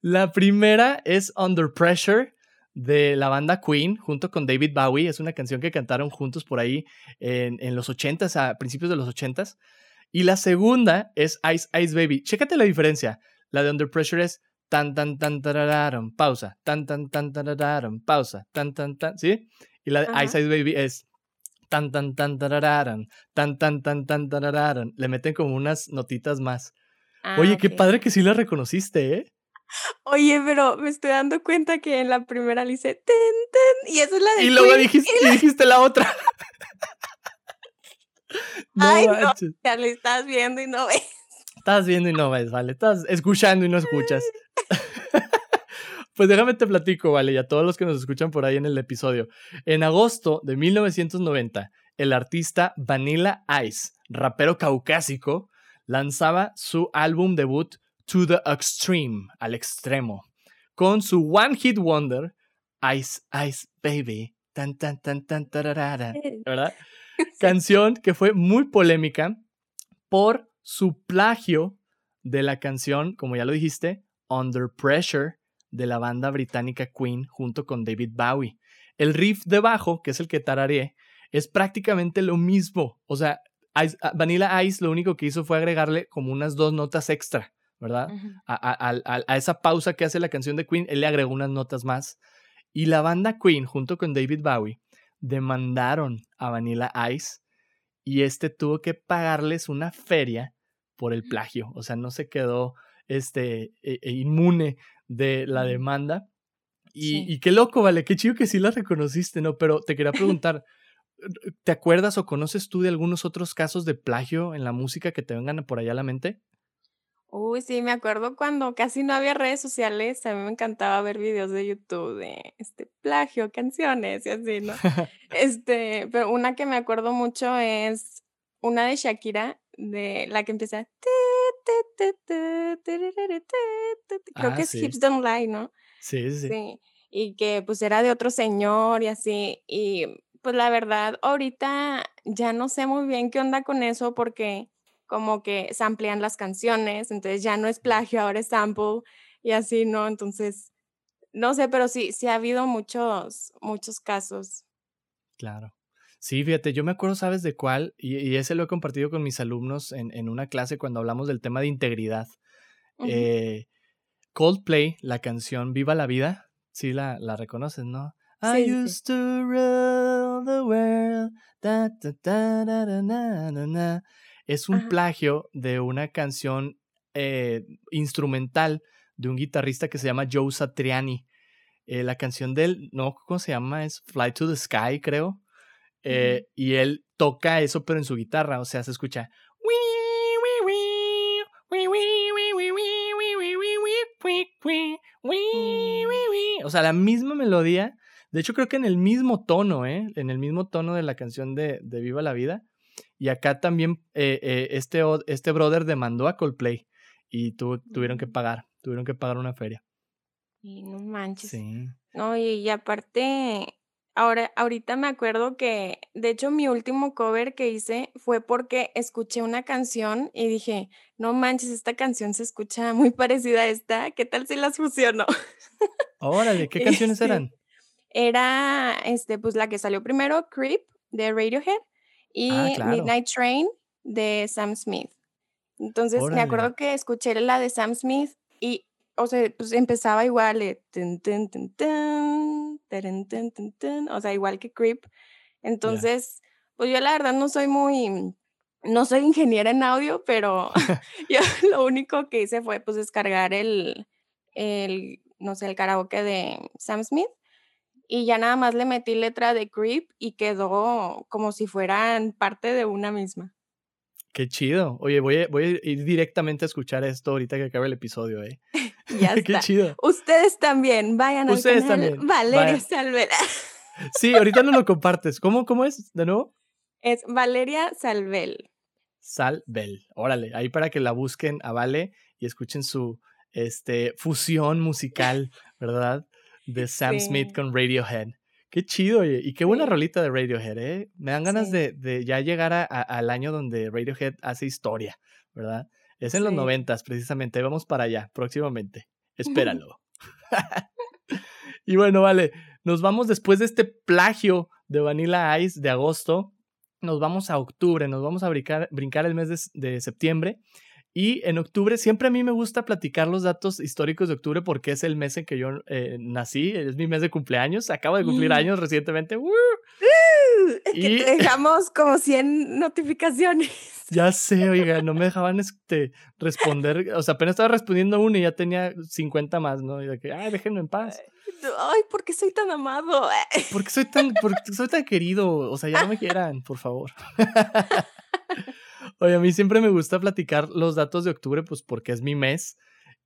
La primera es Under Pressure de la banda Queen junto con David Bowie. Es una canción que cantaron juntos por ahí en, en los 80s, a principios de los 80s. Y la segunda es Ice Ice Baby. Chécate la diferencia. La de Under Pressure es tan tan tan tarararam, pausa, tan tan tan tarararam, pausa, tan tan tan, ¿sí? Y la de Ajá. Ice Ice Baby es tan tan tan tarararam, tan tan tan tan tarararam. Le meten como unas notitas más. Ah, Oye, qué padre que sí la reconociste, ¿eh? Oye, pero me estoy dando cuenta que en la primera le hice ten, ten, y esa es la de Y luego Queen, dijiste, y y dijiste la otra. No (laughs) Ay, no. ya le estás viendo y no ves. Estás viendo y no ves, vale. Estás escuchando y no escuchas. (laughs) (laughs) Pues déjame te platico, vale, y a todos los que nos escuchan por ahí en el episodio. En agosto de 1990, el artista Vanilla Ice, rapero caucásico, lanzaba su álbum debut To the Extreme, al extremo, con su One Hit Wonder, Ice Ice Baby, tan tan tan tan tararara, ¿verdad? (laughs) Canción que fue muy polémica por su plagio de la canción, como ya lo dijiste, Under Pressure de la banda británica Queen junto con David Bowie. El riff de bajo, que es el que tarareé, es prácticamente lo mismo. O sea, Ice- a- Vanilla Ice lo único que hizo fue agregarle como unas dos notas extra, ¿verdad? A, a- a- a- a esa pausa que hace la canción de Queen, él le agregó unas notas más. Y la banda Queen, junto con David Bowie, demandaron a Vanilla Ice y este tuvo que pagarles una feria por el plagio. O sea, no se quedó este, e- e inmune de la demanda. Y, Sí. y qué loco, vale, qué chido que sí la reconociste, ¿no? Pero te quería preguntar, ¿te acuerdas o conoces tú de algunos otros casos de plagio en la música que te vengan por allá a la mente? Uy, sí, me acuerdo cuando casi no había redes sociales, a mí me encantaba ver videos de YouTube de este plagio, canciones y así, ¿no? (laughs) Este, pero una que me acuerdo mucho es una de Shakira, de la que empieza. Creo Ah, que es sí. Hips Don't Lie, ¿no? Sí, sí. Sí, y que pues era de otro señor y así. Y pues la verdad, ahorita ya no sé muy bien qué onda con eso porque como que samplean las canciones, entonces ya no es plagio, ahora es sample y así, ¿no? Entonces, no sé, pero sí, sí ha habido muchos, muchos casos. Claro. Sí, fíjate, yo me acuerdo, ¿sabes de cuál? Y, y ese lo he compartido con mis alumnos en, en una clase cuando hablamos del tema de integridad. Eh, Coldplay, la canción Viva la Vida, sí la, la reconoces, ¿no? I Sí, sí, sí. used to rule the world. da, da, da, da, da, na, na, na. Es un Ajá. plagio de una canción eh, instrumental de un guitarrista que se llama Joe Satriani. Eh, la canción de él, no, ¿cómo se llama? Es Fly to the Sky, creo. Eh, y él toca eso, pero en su guitarra, o sea, se escucha. O sea, la misma melodía. De hecho, creo que en el mismo tono, ¿eh? En el mismo tono de la canción de, de Viva la Vida. Y acá también eh, eh, este, este brother demandó a Coldplay y tu- tuvieron que pagar, tuvieron que pagar una feria. Y no manches. Sí. No, y, y aparte, ahora, ahorita me acuerdo que, de hecho, mi último cover que hice fue porque escuché una canción y dije, no manches, esta canción se escucha muy parecida a esta, ¿qué tal si las fusiono? (laughs) Órale, ¿qué canciones sí, eran? Era, este, pues la que salió primero, Creep, de Radiohead, Ah, y claro. Midnight Train, de Sam Smith. Entonces, me acuerdo que escuché la de Sam Smith y, o sea, pues empezaba igual, eh, o sea, igual que Creep. Entonces, pues yo la verdad no soy muy, no soy ingeniera en audio, pero (laughs) (laughs) yo lo único que hice fue pues descargar el, el, no sé, el karaoke de Sam Smith y ya nada más le metí letra de Creep y quedó como si fueran parte de una misma. Qué chido. Oye, voy a, voy a ir directamente a escuchar esto ahorita que acabe el episodio, ¿eh? (laughs) ya (laughs) Qué chido. Ustedes también, vayan Ustedes al canal también. Valeria Salvela. (laughs) sí, ahorita no lo compartes. ¿Cómo, ¿Cómo es de nuevo? Es Valeria Salvel. Salvel. Órale, ahí para que la busquen a Vale y escuchen su este, fusión musical, ¿verdad? De Sam Smith con Radiohead. Qué chido, oye. Y qué buena rolita de Radiohead, ¿eh? Me dan ganas de, de, ya llegar a, al año donde Radiohead hace historia, ¿verdad? Es en los noventas, precisamente. Vamos para allá, próximamente. (laughs) Espéralo. (laughs) y bueno, vale. Nos vamos después de este plagio de Vanilla Ice de agosto. Nos vamos a octubre, nos vamos a brincar, brincar el mes de septiembre y en octubre siempre a mí me gusta platicar los datos históricos de octubre porque es el mes en que yo eh, nací, es mi mes de cumpleaños, acabo de cumplir mm. años recientemente. ¡Uh! es que te (laughs) dejamos como 100 notificaciones. Ya sé, oiga, no me dejaban este, responder, o sea, apenas estaba respondiendo uno y ya tenía 50 más, ¿no? Y de que, ay, déjenme en paz. Ay, ¿por qué soy tan amado? (laughs) ¿Por qué soy tan, por qué soy tan querido? O sea, ya no me quieran, por favor. (laughs) Oye, a mí siempre me gusta platicar los datos de octubre, pues porque es mi mes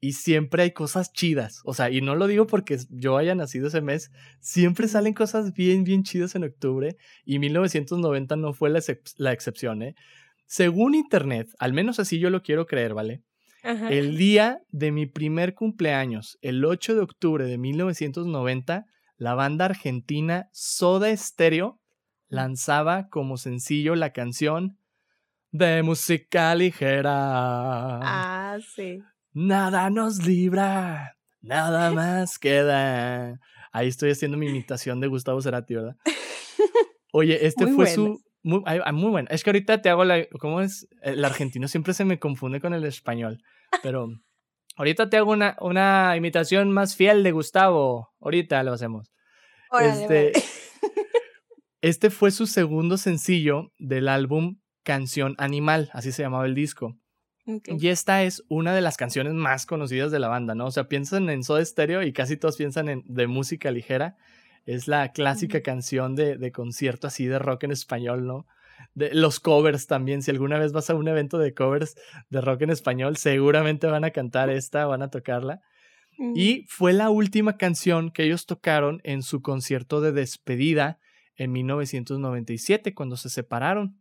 y siempre hay cosas chidas. O sea, y no lo digo porque yo haya nacido ese mes, siempre salen cosas bien, bien chidas en octubre y 1990 no fue la, excepción, ¿eh? Según Internet, al menos así yo lo quiero creer, ¿vale? El día de mi primer cumpleaños, el 8 de octubre de 1990, la banda argentina Soda Stereo lanzaba como sencillo la canción de música ligera. Ah, sí. Nada nos libra, nada (laughs) más queda. Ahí estoy haciendo mi imitación de Gustavo Cerati, ¿verdad? (laughs) Oye, este fue su... Muy, muy bueno. Es que ahorita te hago la... ¿Cómo es? El argentino siempre se me confunde con el español. Pero ahorita te hago una, una imitación más fiel de Gustavo. Ahorita lo hacemos. este, (laughs) este fue su segundo sencillo del álbum Canción Animal, así se llamaba el disco. Y esta es una de las canciones más conocidas de la banda, ¿no? O sea, piensan en Soda Stereo y casi todos piensan en de música ligera. Es la clásica canción de, de, concierto así de rock en español, ¿no? De, los covers también. Si alguna vez vas a un evento de covers de rock en español, seguramente van a cantar esta, van a tocarla. Y fue la última canción que ellos tocaron en su concierto de despedida en 1997, cuando se separaron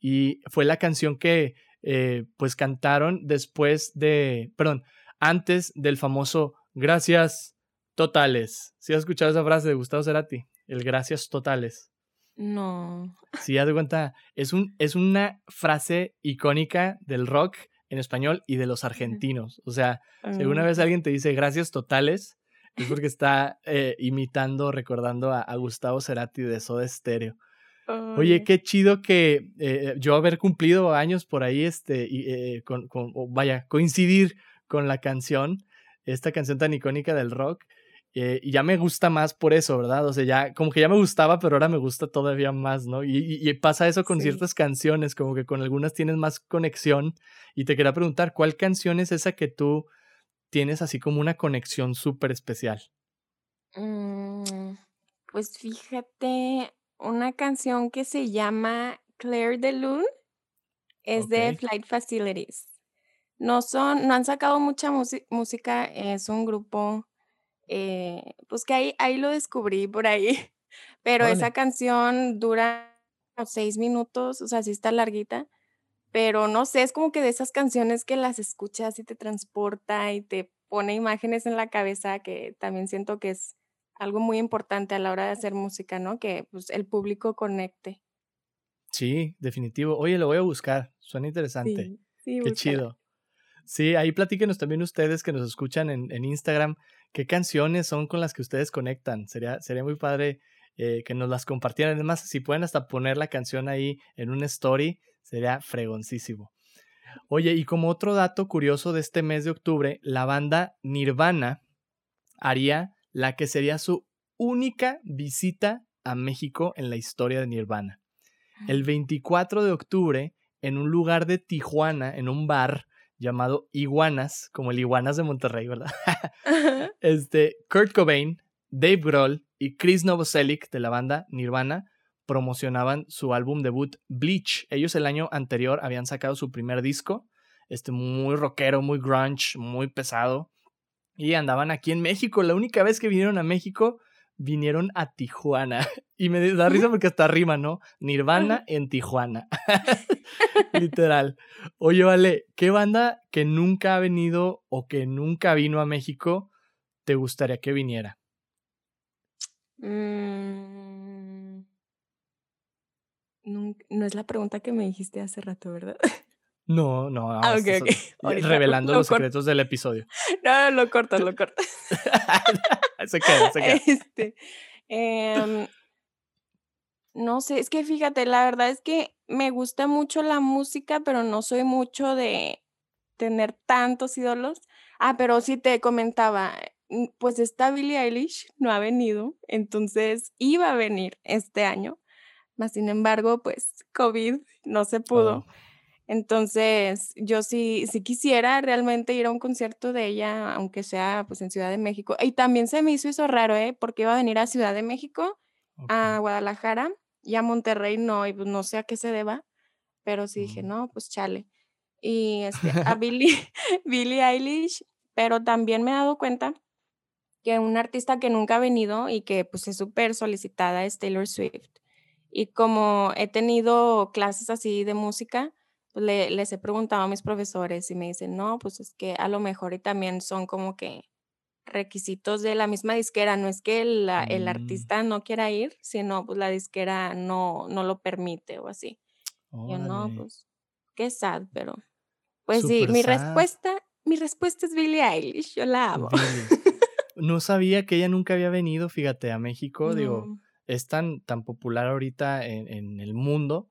y fue la canción que eh, pues cantaron después de, perdón, antes del famoso Gracias Totales. ¿Sí has escuchado esa frase de Gustavo Cerati? El Gracias Totales. No. Sí, haz de cuenta, es, un, es una frase icónica del rock en español y de los argentinos. O sea, si alguna vez ah. alguien te dice gracias totales, es porque está eh, imitando, recordando a, a, Gustavo Cerati de Soda Stereo. Oye, qué chido que eh, yo haber cumplido años por ahí, este, y, eh, con, con vaya, coincidir con la canción, esta canción tan icónica del rock. Eh, y ya me gusta más por eso, ¿verdad? O sea, ya como que ya me gustaba, pero ahora me gusta todavía más, ¿no? Y, y, pasa eso con ciertas canciones, como que con algunas tienes más conexión. Y te quería preguntar, ¿cuál canción es esa que tú tienes así como una conexión súper especial? Mm, pues fíjate, una canción que se llama Claire de Lune. Es de Flight Facilities. No son, no han sacado mucha música, es un grupo, eh, pues que ahí, ahí lo descubrí por ahí. (laughs) Pero esa canción dura seis minutos, o sea, sí está larguita. Pero no sé, es como que de esas canciones que las escuchas y te transporta y te pone imágenes en la cabeza que también siento que es algo muy importante a la hora de hacer música, ¿no? Que pues, el público conecte. Sí, definitivo. Oye, lo voy a buscar. Suena interesante. Sí, Qué chido. Sí, ahí platíquenos también ustedes que nos escuchan en, en, Instagram, qué canciones son con las que ustedes conectan. Sería, sería muy padre eh, que nos las compartieran. Además, si pueden hasta poner la canción ahí en una story, sería fregoncísimo. Oye, y como otro dato curioso de este mes de octubre, la banda Nirvana haría la que sería su única visita a México en la historia de Nirvana. El 24 de octubre, en un lugar de Tijuana, en un bar llamado Iguanas, como el Iguanas de Monterrey, ¿verdad? (laughs) este, Kurt Cobain, Dave Grohl y Chris Novoselic de la banda Nirvana promocionaban su álbum debut Bleach. Ellos el año anterior habían sacado su primer disco, este muy rockero, muy grunge, muy pesado, y andaban aquí en México. La única vez que vinieron a México vinieron a Tijuana. (laughs) Y me da risa porque hasta rima, ¿no? Nirvana en Tijuana. (laughs) (laughs) Literal. Oye, vale, ¿qué banda que nunca ha venido o que nunca vino a México te gustaría que viniera? Mm. no es la pregunta que me dijiste hace rato, ¿verdad? No, no, ah, (laughs) revelando los secretos del episodio. (laughs) No, lo cortas, lo cortas. (laughs) se queda, se queda. Este, em, no sé, es que fíjate, la verdad es que me gusta mucho la música, pero no soy mucho de tener tantos ídolos. Ah, pero sí te comentaba, mm, pues esta Billie Eilish no ha venido, entonces iba a venir este año, más sin embargo, pues COVID no se pudo. Oh. Entonces, yo sí, sí quisiera realmente ir a un concierto de ella, aunque sea pues en Ciudad de México. Y también se me hizo eso raro, ¿eh? Porque iba a venir a Ciudad de México, a Guadalajara y a Monterrey no, y pues no sé a qué se deba, pero sí dije, mm. no, pues chale. Y este, a (laughs) Billie, (laughs) Billie Eilish, pero también me he dado cuenta que un artista que nunca ha venido y que pues es súper solicitada es Taylor Swift. Y como he tenido clases así de música, le, les he preguntado a mis profesores y me dicen, no, pues es que a lo mejor y también son como que requisitos de la misma disquera, no es que el, el mm. artista no quiera ir, sino pues la disquera no, no lo permite o así. Yo no, pues qué sad, pero pues sí, mi respuesta, mi respuesta es Billie Eilish, yo la amo. no sabía que ella nunca había venido, fíjate, a México, digo, es tan, tan popular ahorita en, en el mundo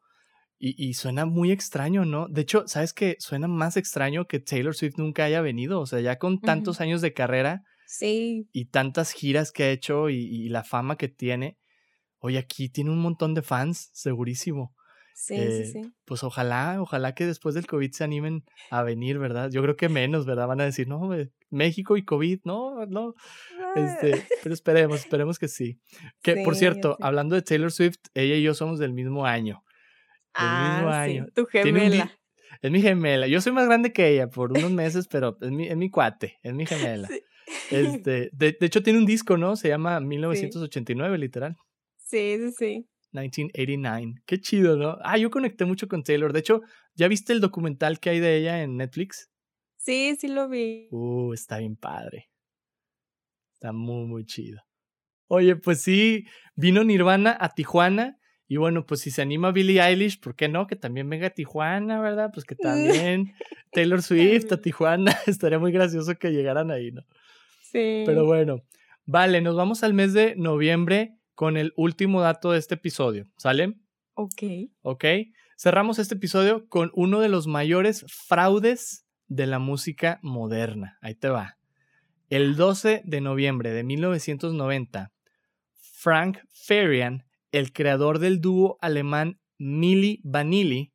y, suena muy extraño, ¿no? De hecho, ¿sabes qué? Suena más extraño que Taylor Swift nunca haya venido. O sea, ya con tantos años de carrera. Sí. Y tantas giras que ha hecho y, la fama que tiene. Oye, aquí tiene un montón de fans, segurísimo. Sí, sí, eh, sí. Pues ojalá, ojalá que después del COVID se animen a venir, ¿verdad? Yo creo que menos, ¿verdad? Van a decir, no, México y COVID, no, no. Este, ah. pero esperemos, esperemos que sí. Que, por cierto, hablando de Taylor Swift, ella y yo somos del mismo año. Ah, sí, tu gemela. Es mi gemela. Yo soy más grande que ella por unos meses, pero es mi, es mi cuate, es mi gemela. Este, de, hecho, tiene un disco, ¿no? Se llama 1989, literal. Sí, sí, sí. 1989. Qué chido, ¿no? Ah, yo conecté mucho con Taylor. De hecho, ¿ya viste el documental que hay de ella en Netflix? Sí, sí lo vi. Uh, está bien padre. Está muy, muy chido. Oye, pues sí, vino Nirvana a Tijuana y bueno, pues si se anima Billie Eilish, ¿por qué no? Que también venga a Tijuana, ¿verdad? Pues que también (laughs) Taylor Swift a Tijuana. (laughs) Estaría muy gracioso que llegaran ahí, ¿no? Sí. Pero bueno, vale, nos vamos al mes de noviembre con el último dato de este episodio, ¿sale? Ok. Ok. Cerramos este episodio con uno de los mayores fraudes de la música moderna. Ahí te va. El 12 de noviembre de 1990, Frank Farian el creador del dúo alemán Milli Vanilli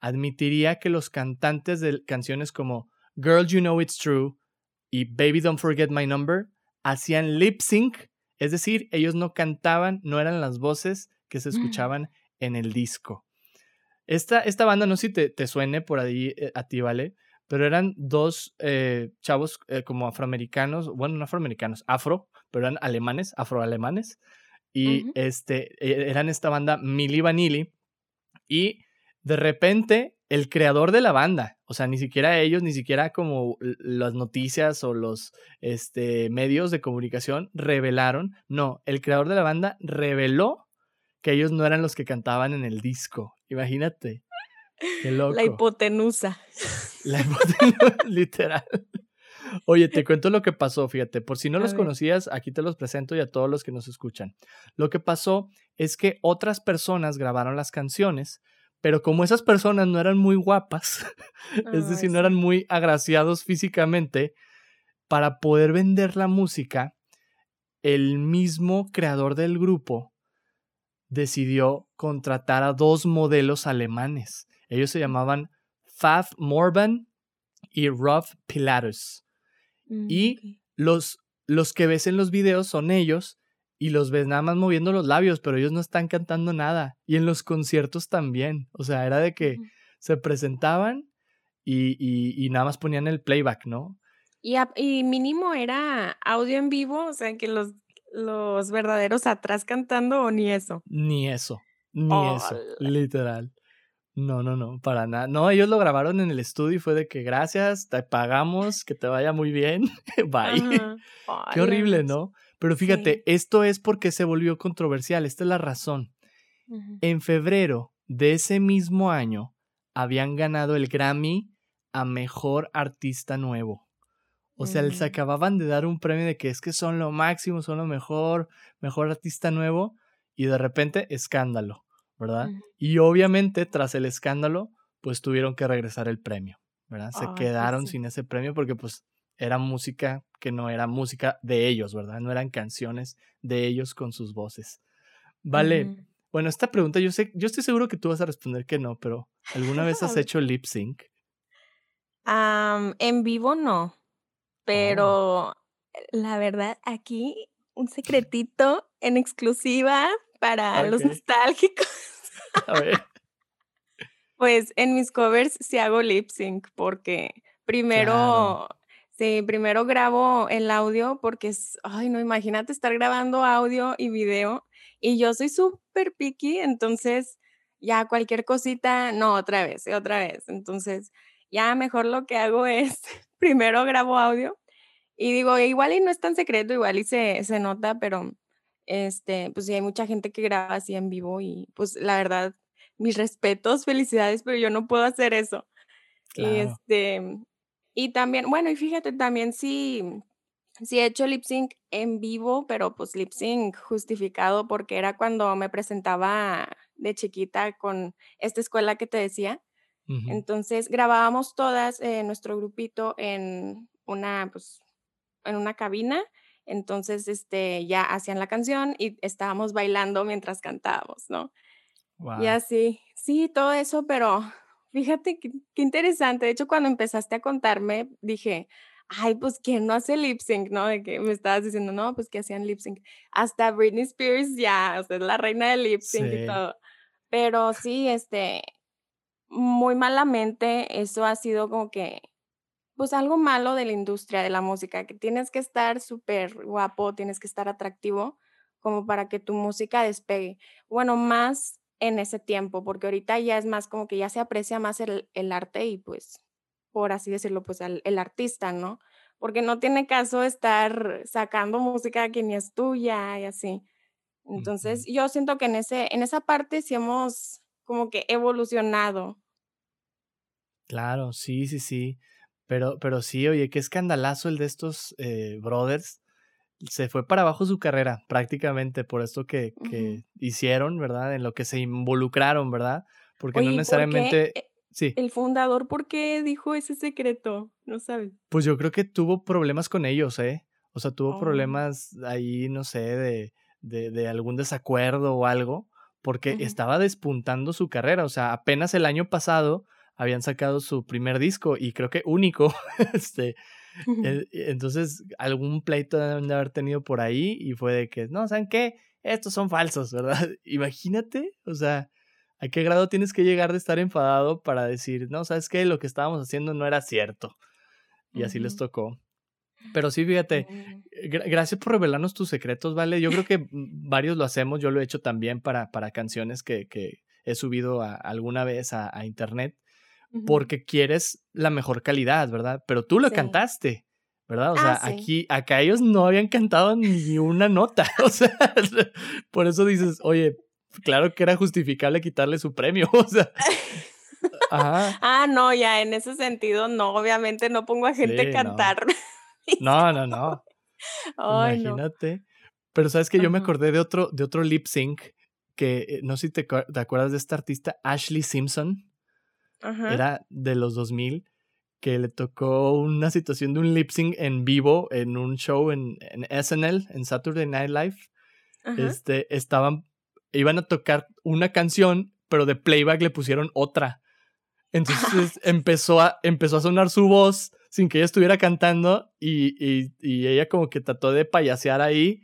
admitiría que los cantantes de canciones como Girl You Know It's True y Baby Don't Forget My Number hacían lip sync, es decir, ellos no cantaban, no eran las voces que se mm. escuchaban en el disco. Esta, esta banda, no sé si te, te suene por ahí eh, a ti, ¿vale? Pero eran dos eh, chavos eh, como afroamericanos, bueno, no afroamericanos, afro, pero eran alemanes, afroalemanes, y este, e, eran esta banda Milli Vanilli y de repente el creador de la banda, o sea, ni siquiera ellos, ni siquiera como las noticias o los este, medios de comunicación revelaron, no, el creador de la banda reveló que ellos no eran los que cantaban en el disco. Imagínate. Qué loco. La hipotenusa. La hipotenusa, (laughs) literal. Oye, te cuento lo que pasó, fíjate, por si no (laughs) los conocías, aquí te los presento y a todos los que nos escuchan. Lo que pasó es que otras personas grabaron las canciones, pero como esas personas no eran muy guapas, (laughs) es decir, no eran muy agraciados físicamente, para poder vender la música, el mismo creador del grupo decidió contratar a dos modelos alemanes. Ellos se llamaban Faf Morban y Rolf Pilatus. Mm, Y los, los que ves en los videos son ellos y los ves nada más moviendo los labios, pero ellos no están cantando nada. Y en los conciertos también. O sea, era de que se presentaban y, y- y nada más ponían el playback, ¿no? Y, y mínimo era audio en vivo, o sea, que los, los verdaderos atrás cantando o ni eso. Ni eso, ni eso, Hola. literal. No, no, no, para nada. No, ellos lo grabaron en el estudio y fue de que gracias, te pagamos, que te vaya muy bien, (laughs) bye. (laughs) Qué horrible. ¿no? Pero fíjate, Sí. esto es porque se volvió controversial, esta es la razón. En febrero de ese mismo año habían ganado el Grammy a Mejor Artista Nuevo. O sea, les acababan de dar un premio de que es que son lo máximo, son lo mejor, mejor artista nuevo, y de repente escándalo, ¿verdad? Y obviamente tras el escándalo, pues tuvieron que regresar el premio, ¿verdad? Se pues quedaron sí. sin ese premio porque pues era música que no era música de ellos, ¿verdad? No eran canciones de ellos con sus voces. Vale, bueno, esta pregunta yo sé, yo estoy seguro que tú vas a responder que no, pero ¿alguna vez has (laughs) hecho lip sync? Am, en vivo no, Oh, pero la verdad aquí un secretito en exclusiva para los nostálgicos. (laughs) A ver, Pues en mis covers sí hago lip sync porque claro. primero, sí, primero grabo el audio porque es, ay no, imagínate estar grabando audio y video y yo soy súper picky, entonces ya cualquier cosita, no, otra vez, otra vez. Entonces ya mejor lo que hago es (laughs) primero grabo audio y digo, igual y no es tan secreto, igual y se, se nota, pero este, pues sí hay mucha gente que graba así en vivo y pues la verdad mis respetos, (laughs) felicidades, pero yo no puedo hacer eso. Y este, y también, bueno, y fíjate, también sí, sí he hecho lip sync en vivo, pero pues lip sync justificado porque era cuando me presentaba de chiquita con esta escuela que te decía. Entonces grabábamos todas eh, nuestro grupito en una, pues, en una cabina. Entonces, este, ya hacían la canción y estábamos bailando mientras cantábamos, ¿no? Y Wow. así, sí, todo eso, pero fíjate qué, qué interesante. De hecho, cuando empezaste a contarme, dije, ay, pues, ¿quién no hace lip sync, no? De que me estabas diciendo, no, pues, que hacían lip sync. Hasta Britney Spears ya, o sea, es la reina del lip sync y todo. Pero sí, este, muy malamente, eso ha sido como que, pues, algo malo de la industria de la música, que tienes que estar súper guapo, tienes que estar atractivo como para que tu música despegue. Bueno, más en ese tiempo, porque ahorita ya es más como que ya se aprecia más el, el arte y pues, por así decirlo, pues el artista, ¿no? Porque no tiene caso estar sacando música que ni es tuya y así. Entonces, yo siento que en ese, en esa parte sí hemos como que evolucionado. Claro, sí, sí, sí. Pero, pero sí, oye, qué escandalazo el de estos eh, brothers. Se fue para abajo su carrera, prácticamente, por esto que, que hicieron, ¿verdad? En lo que se involucraron, ¿verdad? Porque no Oye, ¿y por qué necesariamente. eh, Sí, el fundador, por qué dijo ese secreto? No sabes. pues yo creo que tuvo problemas con ellos, ¿eh? O sea, tuvo Oh, problemas ahí, no sé, de, de, de algún desacuerdo o algo, porque estaba despuntando su carrera. O sea, apenas el año pasado habían sacado su primer disco y creo que único. (laughs) este, Eh, Entonces, algún pleito deben de haber tenido por ahí y fue de que, no, ¿saben qué? Estos son falsos, ¿verdad? (laughs) Imagínate, o sea, ¿a qué grado tienes que llegar de estar enfadado para decir, no, ¿sabes qué? Lo que estábamos haciendo no era cierto. Y así les tocó. Pero sí, fíjate, Mm, eh, gra- gracias por revelarnos tus secretos, ¿vale? Yo creo que mm, varios lo hacemos, yo lo he hecho también para, para canciones que, que he subido a- alguna vez a, a internet porque quieres la mejor calidad, ¿verdad? Pero tú lo Sí. cantaste, ¿verdad? O Ah, sea, sí. aquí, acá ellos no habían cantado ni una nota, (laughs) o sea, (laughs) por eso dices, oye, claro que era justificable quitarle su premio, (laughs) o sea, ajá, Ah, no, ya en ese sentido, no, obviamente no pongo a gente sí, cantar. no, no, no, Ay, no. imagínate. Pero sabes que yo me acordé de otro, de otro lip sync que eh, no sé si te acuerdas de esta artista Ashley Simpson. Ajá. era de los 2000, que le tocó una situación de un lip sync en vivo en un show en, en SNL, en Saturday Night Live. Este, estaban, iban a tocar una canción, pero de playback le pusieron otra. (laughs) Entonces empezó, a, empezó a sonar su voz sin que ella estuviera cantando y, y, y, ella como que trató de payasear ahí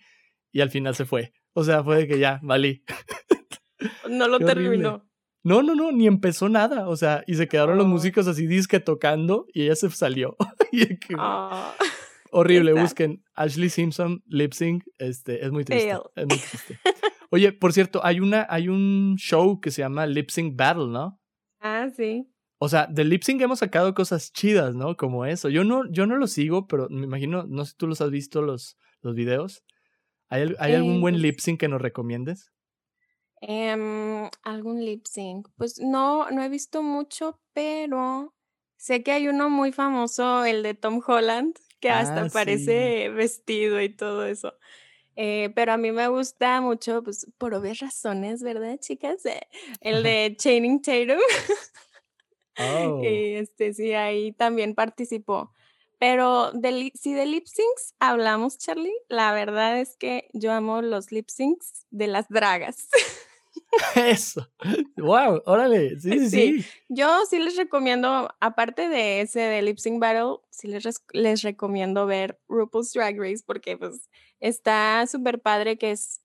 y al final se fue. O sea, fue de que ya, valí. (laughs) No lo terminó. No, no, no, ni empezó nada. O sea, y se quedaron los músicos así disque tocando y ella se salió. (laughs) Ah, horrible, busquen Ashley Simpson lip sync. Este, es muy triste. Es muy (laughs) triste. Oye, por cierto, hay una, hay un show que se llama Lip Sync Battle, ¿no? Ah, sí. O sea, del lip sync hemos sacado cosas chidas, ¿no? Como eso. Yo no, yo no lo sigo, pero me imagino, no sé si tú los has visto los, los videos. ¿Hay, hay algún buen pues lip sync que nos recomiendes? Em, algún lip sync. Pues no, no he visto mucho, pero sé que hay uno muy famoso, el de Tom Holland, que hasta ah, parece vestido y todo eso. Eh, pero a mí me gusta mucho, pues por obvias razones, ¿verdad, chicas? Eh, (laughs) el (laughs) de Chaining Tatum. (laughs) oh. este, sí, ahí también participó. Pero de, si de lip syncs hablamos, Charlie, la verdad es que yo amo los lip syncs de las dragas. (laughs) Eso. Wow, órale. Sí, sí, sí, Yo sí les recomiendo, aparte de ese de Lip Sync Battle, sí les, les recomiendo ver RuPaul's Drag Race porque pues está súper padre que es,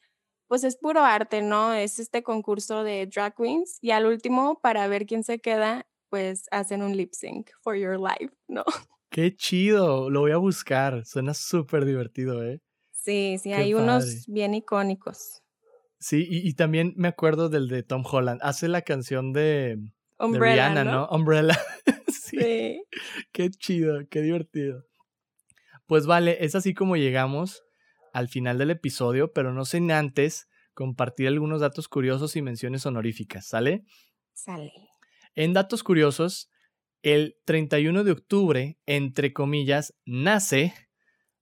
pues es puro arte, ¿no? Es este concurso de drag queens y al último, para ver quién se queda, pues hacen un lip sync for your life, ¿no? (laughs) Qué chido, lo voy a buscar, suena súper divertido, ¿eh? Sí, sí, hay unos bien icónicos. Sí, y, también me acuerdo del de Tom Holland. Hace la canción de, Rihanna, ¿no? Umbrella. (laughs) sí. Qué chido, qué divertido. Pues vale, es así como llegamos al final del episodio, pero no sin antes compartir algunos datos curiosos y menciones honoríficas, ¿sale? Sale. En datos curiosos, el 31 de octubre, entre comillas, nace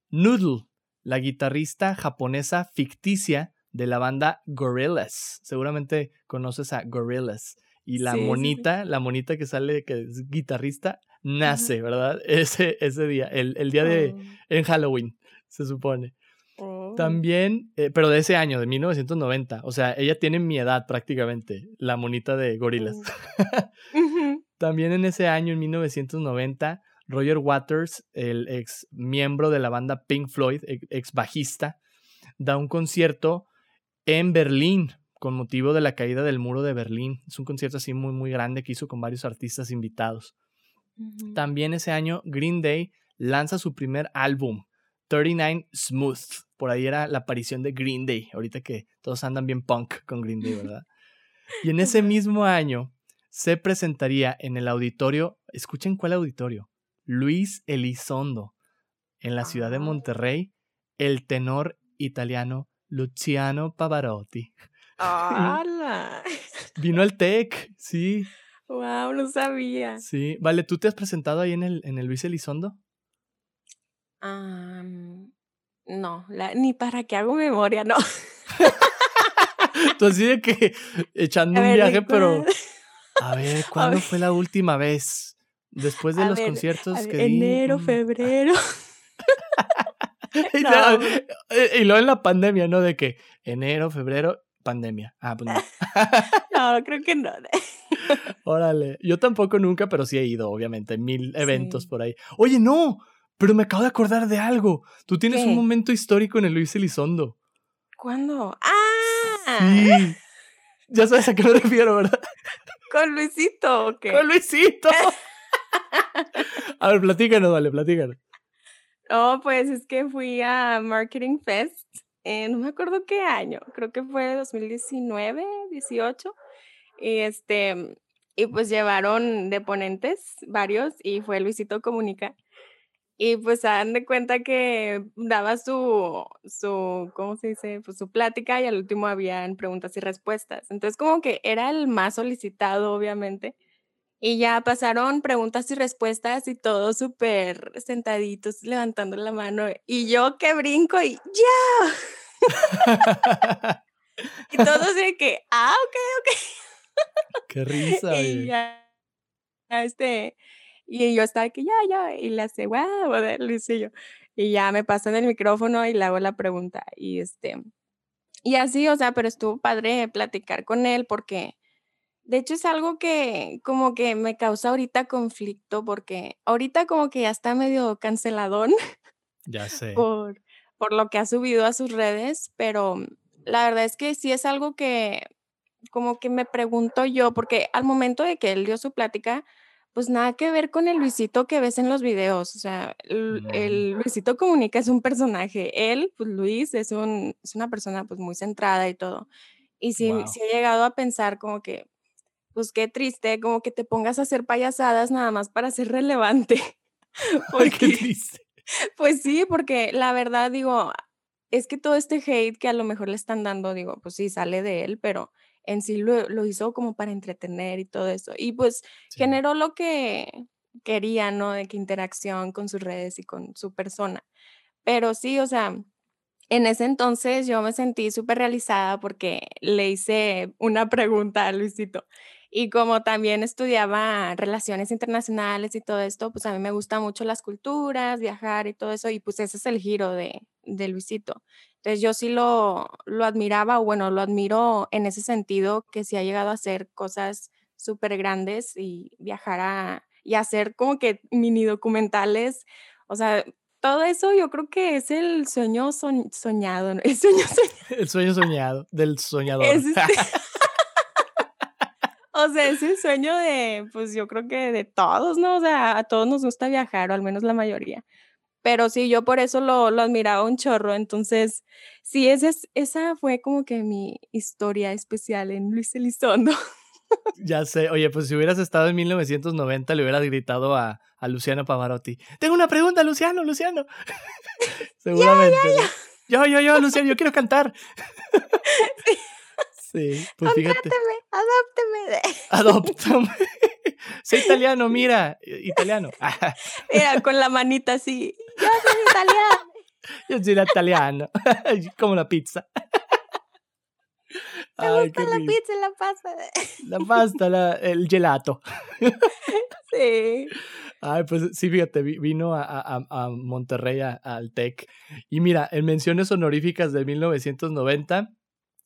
Noodle, la guitarrista japonesa ficticia de la banda Gorillaz. Seguramente conoces a Gorillaz. Y la monita, la monita que sale, que es guitarrista, nace, ¿verdad? (laughs) Ese, ese día, el, el día de, oh. en Halloween, se supone. Oh. También, eh, pero de ese año, de 1990. O sea, ella tiene mi edad prácticamente, la monita de Gorillaz. Oh. (laughs) También en ese año, en 1990, Roger Waters, el ex miembro de la banda Pink Floyd, ex bajista, da un concierto en Berlín con motivo de la caída del muro de Berlín. Es un concierto así muy, muy grande que hizo con varios artistas invitados. También ese año Green Day lanza su primer álbum, 39 Smooth. Por ahí era la aparición de Green Day, ahorita que todos andan bien punk con Green Day, ¿verdad? (laughs) Y en ese mismo año se presentaría en el auditorio, escuchen cuál auditorio, Luis Elizondo, en la ciudad de ah. Monterrey, el tenor italiano Luciano Pavarotti. (laughs) ¡Hala! Vino al TEC, sí. Wow, no sabía. Sí. Vale, ¿tú te has presentado ahí en el, en el Luis Elizondo? no, ni para que hago memoria, no. (laughs) Tú así de que echando un viaje, pero. (laughs) A ver, ¿cuándo fue la última vez? Después de los conciertos que Enero, febrero. (laughs) y, luego en la pandemia, ¿no? De que enero, febrero, pandemia. Ah, pues no. (laughs) no, (laughs) creo que no. Órale. Yo tampoco nunca, pero sí he ido, obviamente. Mil eventos por ahí. Oye, no. Pero me acabo de acordar de algo. Tú tienes un momento histórico en el Luis Elizondo. ¿Cuándo? ¡Ah! Sí. Ya sabes a qué me refiero, ¿verdad? ¿Con Luisito o qué? Con Luisito. a ver, platícanos, vale, platícanos. Oh, pues es que fui a Marketing Fest, en, no me acuerdo qué año, creo que fue 2019, 18, y este, y pues llevaron de ponentes varios y fue Luisito Comunica. Y pues dan de cuenta que daba su, su, ¿cómo se dice? Pues su plática y al último habían preguntas y respuestas. Entonces como que era el más solicitado, obviamente. Y ya pasaron preguntas y respuestas y todos súper sentaditos, levantando la mano. Y yo que brinco y ¡ya! (laughs) y todos (laughs) de que, ah, ok, ok. Qué (laughs) risa. y ya, este, Y yo estaba que ya, ya, y le hace, wow, Luis y yo. Y ya me pasan el micrófono y le hago la pregunta. Y este, y así, o sea, pero estuvo padre platicar con él porque, de hecho, es algo que como que me causa ahorita conflicto porque ahorita como que ya está medio canceladón. Ya (laughs) sé. Por, por lo que ha subido a sus redes, pero la verdad es que sí es algo que como que me pregunto yo, porque al momento de que él dio su plática, pues nada que ver con el Luisito que ves en los videos, o sea, el, Mm. Luisito Comunica es un personaje, él, pues Luis, es, un, es una persona pues muy centrada y todo. Y sí, Wow. sí he llegado a pensar como que, pues qué triste, como que te pongas a hacer payasadas nada más para ser relevante, (laughs) Qué porque triste. pues sí, porque la verdad digo, es que todo este hate que a lo mejor le están dando, digo, pues sí, sale de él, pero en sí lo, lo hizo como para entretener y todo eso. Y pues Sí. generó lo que quería, ¿no? De que interacción con sus redes y con su persona. Pero sí, o sea, en ese entonces yo me sentí súper realizada porque le hice una pregunta a Luisito. Y como también estudiaba relaciones internacionales y todo esto, pues a mí me gustan mucho las culturas, viajar y todo eso, y pues ese es el giro de, de Luisito. Entonces yo sí lo, lo admiraba, o bueno, lo admiro en ese sentido, que sí ha llegado a hacer cosas súper grandes y viajar a, y hacer como que mini documentales. O sea, todo eso yo creo que es el sueño soñ soñado, ¿no? (laughs) El sueño (laughs) soñado El sueño soñado del es, soñador. este, (laughs) o sea, es el sueño de, pues, yo creo que de todos, ¿no? O sea, a todos nos gusta viajar, o al menos la mayoría. Pero sí, yo por eso lo lo admiraba un chorro. Entonces, sí, esa es esa fue como que mi historia especial en Luis Elizondo. (laughs) Ya sé. Oye, pues si hubieras estado en 1990, le hubieras gritado a, a Luciano Pavarotti. Tengo una pregunta, Luciano, Luciano. (laughs) Seguramente, ya, ¿no? ya. Yo, yo, yo, Luciano, yo quiero cantar. (laughs) Sí. Sí, pues fíjate. Adópteme. Adóptame. (laughs) (laughs) Sé italiano, mira. Italiano. (laughs) Mira, con la manita así, yo soy italiana. Yo soy italiano. Como la pizza. Me Ay, gusta la pizza y la pasta. La pasta, la- el gelato. Sí. Ay, pues sí, fíjate, vi- vino a, a- a- a Monterrey, a- al TEC. Y mira, en menciones honoríficas de 1990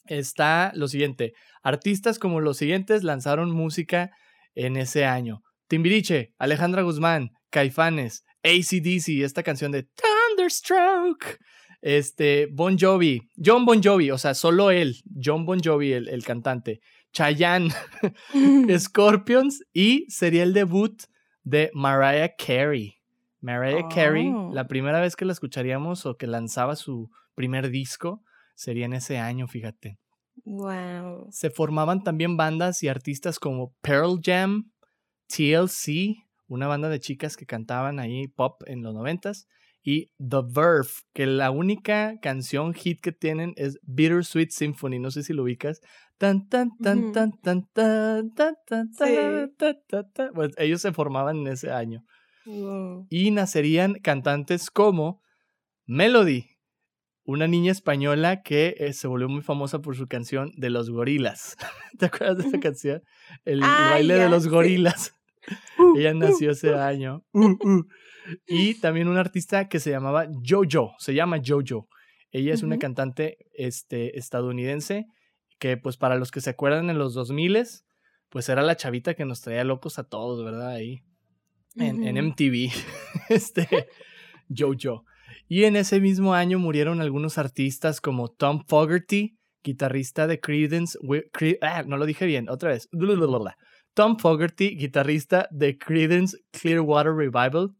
está lo siguiente. Artistas como los siguientes lanzaron música en ese año. Timbiriche, Alejandra Guzmán, Caifanes, ACDC, esta canción de Thunderstroke. Este, Bon Jovi, John Bon Jovi, o sea, solo él, John Bon Jovi, el, el cantante. Chayanne, (laughs) (laughs) Scorpions y sería el debut de Mariah Carey. Mariah Carey, Oh. la primera vez que la escucharíamos o que lanzaba su primer disco sería en ese año, fíjate. Wow. Se formaban también bandas y artistas como Pearl Jam, TLC, una banda de chicas que cantaban ahí pop en los noventas, y The Verve, que la única canción hit que tienen es Bittersweet Symphony, no sé si lo ubicas. Tan, tan, tan, tan, tan, tan, tan, tan, Sí. tan, tan, tan, tan. Pues ellos se formaban en ese año. Wow. Y nacerían cantantes como Melody, una niña española que eh, se volvió muy famosa por su canción de los gorilas. (laughs) ¿Te acuerdas de esa canción? El, el baile de los sí. gorilas. Uh, (laughs) Ella uh, nació ese uh. año. Y también un artista que se llamaba Jojo, se llama Jojo. Ella es una cantante este, estadounidense que pues para los que se acuerdan en los 2000 pues era la chavita que nos traía locos a todos, ¿verdad? Ahí en, en. MTV, (laughs) este Jojo. Y en ese mismo año murieron algunos artistas como Tom Fogerty, guitarrista de Creedence, ah, no lo dije bien, otra vez. Tom Fogerty, guitarrista de Creedence Clearwater Revival.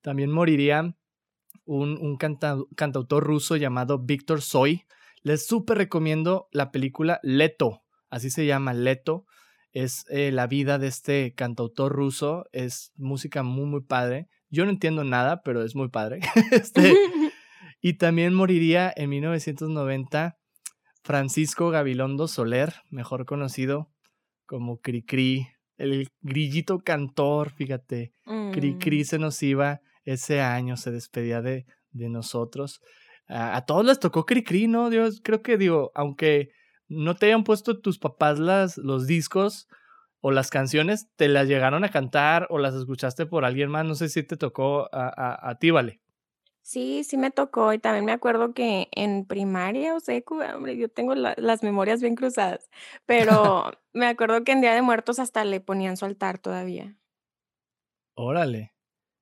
También moriría un, un canta- cantautor ruso llamado Víctor Soy. Les súper recomiendo la película Leto, así se llama Leto. Es eh, la vida de este cantautor ruso, es música muy, muy padre. Yo no entiendo nada, pero es muy padre. (laughs) este, (laughs) y también moriría en 1990 Francisco Gabilondo Soler, mejor conocido como Cricri, el grillito cantor, fíjate. Cricri Mm. se nos iba ese año, se despedía de, de nosotros. A, a todos les tocó Cricri, ¿no? Dios, creo que digo, aunque no te hayan puesto tus papás las, los discos, o las canciones te las llegaron a cantar o las escuchaste por alguien más. No sé si te tocó a, a, ti, Vale. Sí, sí me tocó y también me acuerdo que en primaria o secu, hombre, yo tengo las memorias bien cruzadas, (laughs) pero me acuerdo que en Día de Muertos hasta le ponían su altar todavía. Órale.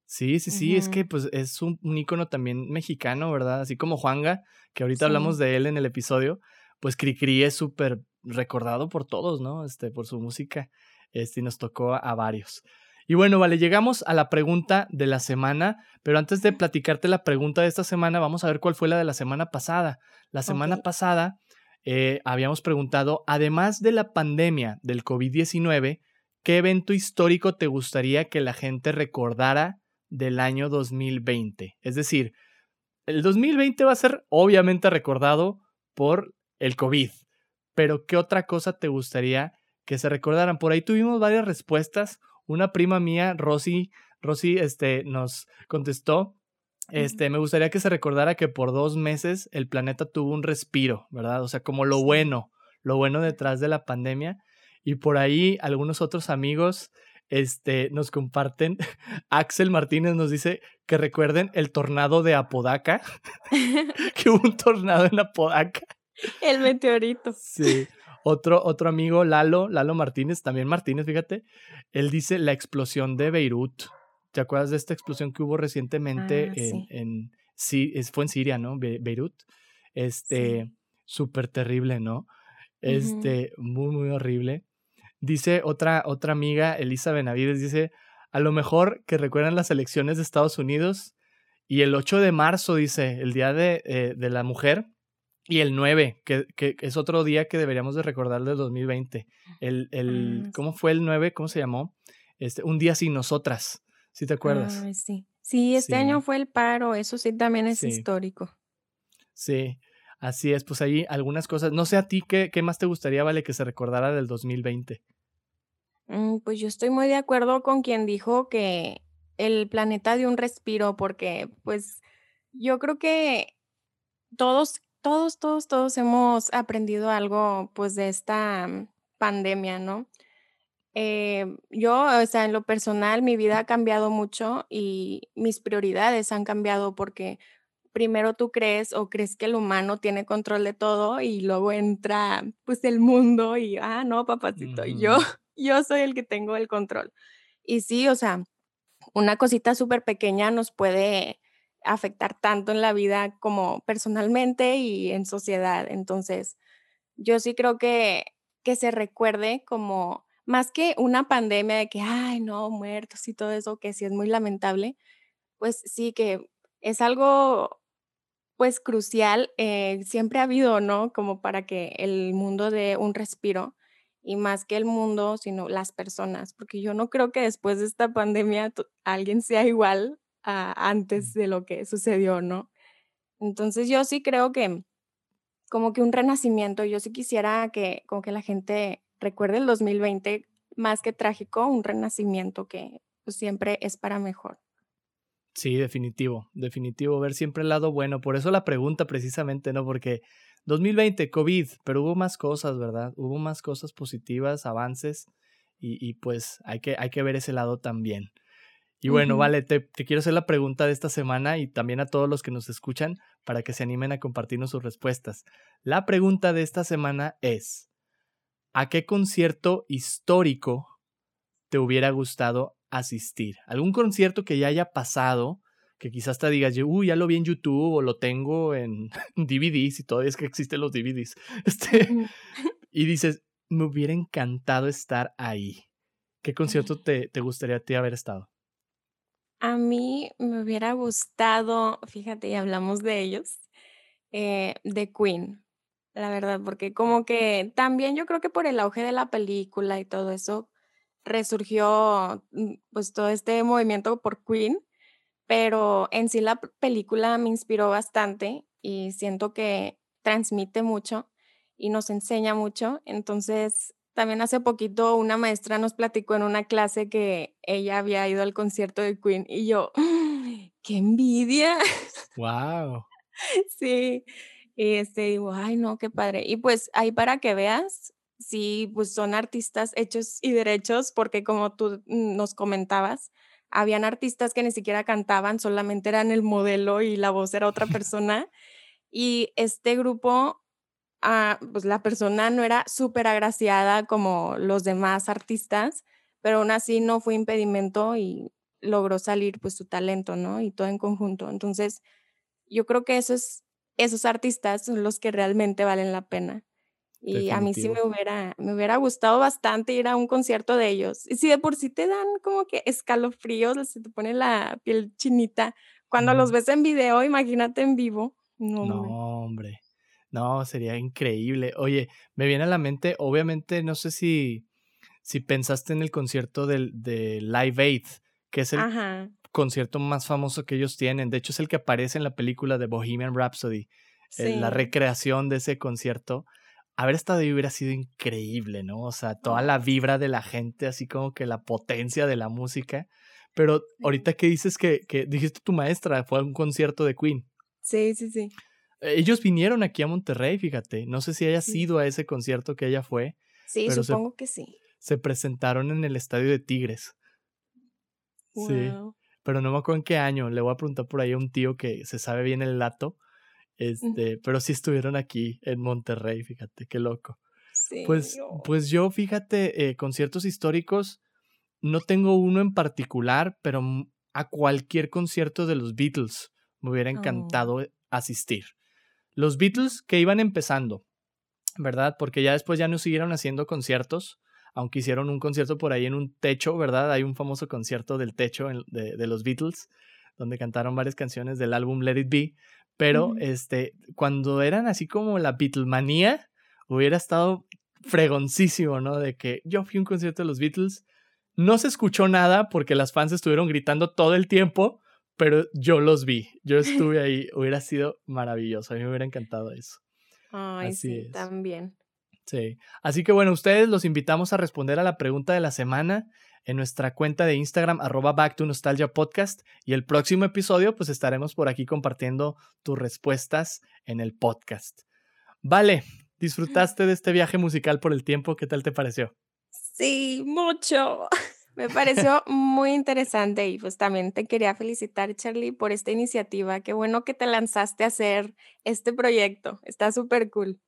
Sí, sí, sí, es que pues es un, un, ícono también mexicano, ¿verdad? Así como Juanga, que ahorita hablamos de él en el episodio, pues Cricri es súper recordado por todos, ¿no? Este, por su música, este, y nos tocó a varios. Y bueno, vale, llegamos a la pregunta de la semana, pero antes de platicarte la pregunta de esta semana, vamos a ver cuál fue la de la semana pasada. La semana pasada eh, habíamos preguntado, además de la pandemia del COVID-19, ¿qué evento histórico te gustaría que la gente recordara del año 2020? Es decir, el 2020 va a ser obviamente recordado por el COVID, pero ¿qué otra cosa te gustaría que se recordaran? Por ahí tuvimos varias respuestas. Una prima mía, Rosy, Rosy, este, nos contestó. Este, me gustaría que se recordara que por dos meses el planeta tuvo un respiro, ¿verdad? O sea, como lo bueno, lo bueno detrás de la pandemia. Y por ahí algunos otros amigos este, nos comparten. (laughs) Axel Martínez nos dice que recuerden el tornado de Apodaca, (laughs) (laughs) que hubo un tornado en Apodaca. El meteorito. Sí. Otro, otro amigo, Lalo, Lalo Martínez, también Martínez, fíjate, él dice la explosión de Beirut. ¿Te acuerdas de esta explosión que hubo recientemente ah, en, sí. fue en Siria, ¿no? Beirut. Este, súper terrible, ¿no? Este, muy, muy horrible. Dice otra, otra amiga, Elisa Benavides, dice, a lo mejor que recuerdan las elecciones de Estados Unidos y el 8 de marzo, dice, el Día de, eh, de la Mujer, y el 9, que, que, es otro día que deberíamos de recordar del 2020. El, el, ah, ¿Cómo fue el 9? ¿Cómo se llamó? Este, un día sin nosotras, si te acuerdas. sí. sí, este año fue el paro, eso sí también es histórico. Sí, así es, pues ahí algunas cosas. No sé a ti, ¿qué, qué más te gustaría, Vale, que se recordara del 2020? Mm, pues yo estoy muy de acuerdo con quien dijo que el planeta dio un respiro, porque pues yo creo que todos todos, todos, todos hemos aprendido algo pues de esta mm, pandemia, ¿no? Eh, yo, o sea, en lo personal, mi vida ha cambiado mucho y mis prioridades han cambiado porque primero tú crees o crees que el humano tiene control de todo y luego entra pues el mundo y, ah, no, papacito, yo, (laughs) yo soy el que tengo el control. Y sí, o sea, una cosita súper pequeña nos puede afectar tanto en la vida como personalmente y en sociedad. Entonces, yo sí creo que, que se recuerde como más que una pandemia de que, ay, no, muertos y todo eso, que sí es muy lamentable, pues sí que es algo, pues crucial, eh, siempre ha habido, ¿no? Como para que el mundo dé un respiro y más que el mundo, sino las personas, porque yo no creo que después de esta pandemia alguien sea igual antes de lo que sucedió, ¿no? Entonces yo sí creo que como que un renacimiento, yo sí quisiera que como que la gente recuerde el 2020 más que trágico, un renacimiento que pues, siempre es para mejor. Sí, definitivo, definitivo, ver siempre el lado bueno. Por eso la pregunta precisamente, ¿no? Porque 2020, COVID, pero hubo más cosas, ¿verdad? Hubo más cosas positivas, avances, y, y pues hay que, hay que ver ese lado también. Y bueno, vale, te, quiero hacer la pregunta de esta semana y también a todos los que nos escuchan para que se animen a compartirnos sus respuestas. La pregunta de esta semana es, ¿a qué concierto histórico te hubiera gustado asistir? ¿Algún concierto que ya haya pasado, que quizás te digas, uy, ya lo vi en YouTube o lo tengo en (laughs) DVDs y todavía es que existen los DVDs? (laughs) Este, y dices, me hubiera encantado estar ahí. ¿Qué concierto te, te gustaría a ti haber estado? A mí me hubiera gustado, fíjate, y hablamos de ellos, eh, de Queen, la verdad, porque como que también yo creo que por el auge de la película y todo eso, resurgió mm, pues todo este movimiento por Queen, pero en sí la película me inspiró bastante y siento que transmite mucho y nos enseña mucho, entonces también hace poquito una maestra nos platicó en una clase que ella había ido al concierto de Queen y yo, ¡qué envidia! ¡Wow! (laughs) sí, y este, digo, ay, no, qué padre. Y pues ahí para que veas, sí, pues son artistas hechos y derechos, porque como tú nos comentabas, habían artistas que ni siquiera cantaban, solamente eran el modelo y la voz era otra (laughs) persona. Y este grupo, ah, pues la persona no era súper agraciada como los demás artistas, pero aún así no fue impedimento y logró salir pues su talento, ¿no? Y todo en conjunto. Entonces, yo creo que esos, esos artistas son los que realmente valen la pena. Y a mí sí me hubiera, me hubiera gustado bastante ir a un concierto de ellos. Y si de por sí te dan como que escalofríos, se te pone la piel chinita. Cuando los ves en video, imagínate en vivo. No, hombre. No, sería increíble. Oye, me viene a la mente, obviamente, no sé si, si pensaste en el concierto del, de Live Aid, que es el concierto más famoso que ellos tienen. De hecho, es el que aparece en la película de Bohemian Rhapsody. Eh, la recreación de ese concierto haber estado ahí hubiera sido increíble, ¿no? O sea, toda la vibra de la gente, así como que la potencia de la música. Pero ahorita que dices que, que dijiste tu maestra, fue a un concierto de Queen. Sí, sí, sí. Ellos vinieron aquí a Monterrey, fíjate. No sé si haya sido a ese concierto que ella fue. Sí, supongo que sí. Se presentaron en el estadio de Tigres. Sí. Pero no me acuerdo en qué año. Le voy a preguntar por ahí a un tío que se sabe bien el dato. Este, pero sí estuvieron aquí en Monterrey, fíjate, qué loco. Sí, pues, pues yo, fíjate, eh, conciertos históricos, no tengo uno en particular, pero a cualquier concierto de los Beatles me hubiera oh. encantado asistir. Los Beatles que iban empezando, ¿verdad? Porque ya después ya no siguieron haciendo conciertos, aunque hicieron un concierto por ahí en un techo, ¿verdad? Hay un famoso concierto del techo de, de los Beatles, donde cantaron varias canciones del álbum Let It Be, pero este, cuando eran así como la Beatlemanía, hubiera estado fregoncísimo, ¿no? De que yo fui a un concierto de los Beatles, no se escuchó nada porque las fans estuvieron gritando todo el tiempo, pero yo los vi, yo (laughs) estuve ahí, hubiera sido maravilloso, a mí me hubiera encantado eso. Ay, sí, también. Sí, así que bueno, ustedes los invitamos a responder a la pregunta de la semana en nuestra cuenta de Instagram, arroba Back to Nostalgia Podcast. Y el próximo episodio, pues estaremos por aquí compartiendo tus respuestas en el podcast. Vale, (laughs) ¿disfrutaste de este viaje musical por el tiempo? ¿Qué tal te pareció? Sí, mucho. (laughs) Me pareció muy interesante y pues también te quería felicitar, Charlie, por esta iniciativa. Qué bueno que te lanzaste a hacer este proyecto. Está súper cool.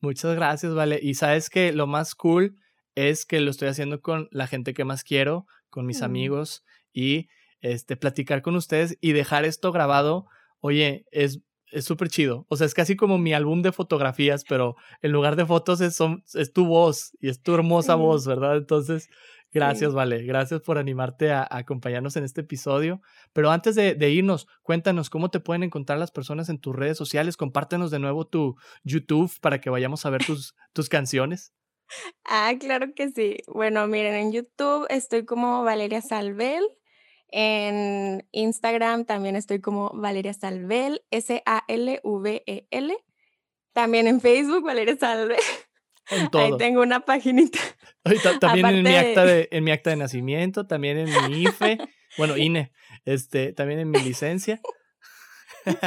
Muchas gracias, Vale. Y sabes que lo más cool es que lo estoy haciendo con la gente que más quiero, con mis mm. amigos y este, platicar con ustedes y dejar esto grabado. Oye, es es súper chido. O sea, es casi como mi álbum de fotografías, pero en lugar de fotos es, es tu voz y es tu hermosa voz, ¿verdad? Entonces, gracias, Vale. Gracias por animarte a, acompañarnos en este episodio. Pero antes de, de, irnos, cuéntanos cómo te pueden encontrar las personas en tus redes sociales. Compártenos de nuevo tu YouTube para que vayamos a ver tus, tus canciones. Ah, claro que sí. Bueno, miren, en YouTube estoy como Valeria Salvel. En Instagram también estoy como Valeria Salvel, S-A-L-V-E-L. También en Facebook, Valeria Salvel. (laughs) Ahí tengo una paginita. (laughs) También en mi, acta de, en mi acta de nacimiento, también en mi IFE, (laughs) bueno, INE, este, también en mi licencia.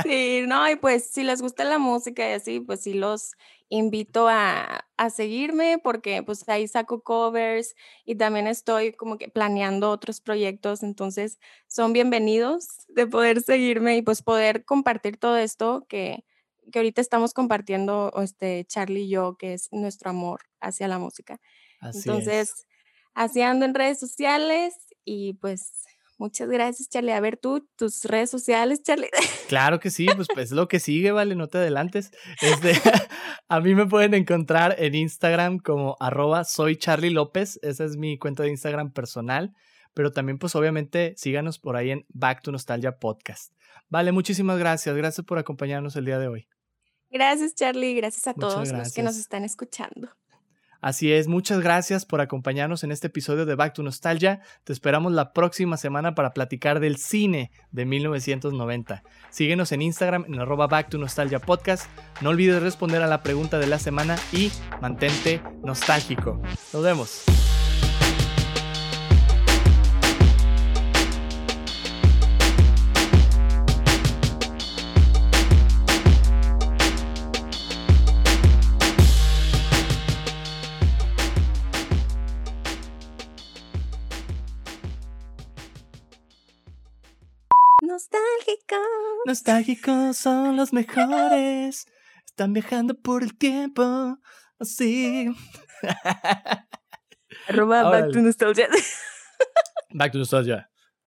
Sí, no, y pues si les gusta la música y así, pues sí los invito a, a, seguirme porque pues ahí saco covers y también estoy como que planeando otros proyectos, entonces son bienvenidos de poder seguirme y pues poder compartir todo esto que, que ahorita estamos compartiendo este Charlie y yo, que es nuestro amor hacia la música. entonces, así ando en redes sociales y pues Muchas gracias, Charlie. A ver tú, tus redes sociales, Charlie. (laughs) Claro que sí, pues, pues lo que sigue, vale, no te adelantes. Este, (laughs) a mí me pueden encontrar en Instagram como arroba soy Charlie López. Esa es mi cuenta de Instagram personal. Pero también, pues obviamente, síganos por ahí en Back to Nostalgia Podcast. Vale, muchísimas gracias. Gracias por acompañarnos el día de hoy. Gracias, Charlie. Gracias a todos los que nos están escuchando. Así es, muchas gracias por acompañarnos en este episodio de Back to Nostalgia. Te esperamos la próxima semana para platicar del cine de 1990. Síguenos en Instagram en arroba Back to Nostalgia Podcast. No olvides responder a la pregunta de la semana y mantente nostálgico. Nos vemos. Nostálgicos son los mejores. Están viajando por el tiempo. Así. Arroba back to nostalgia. Back to nostalgia.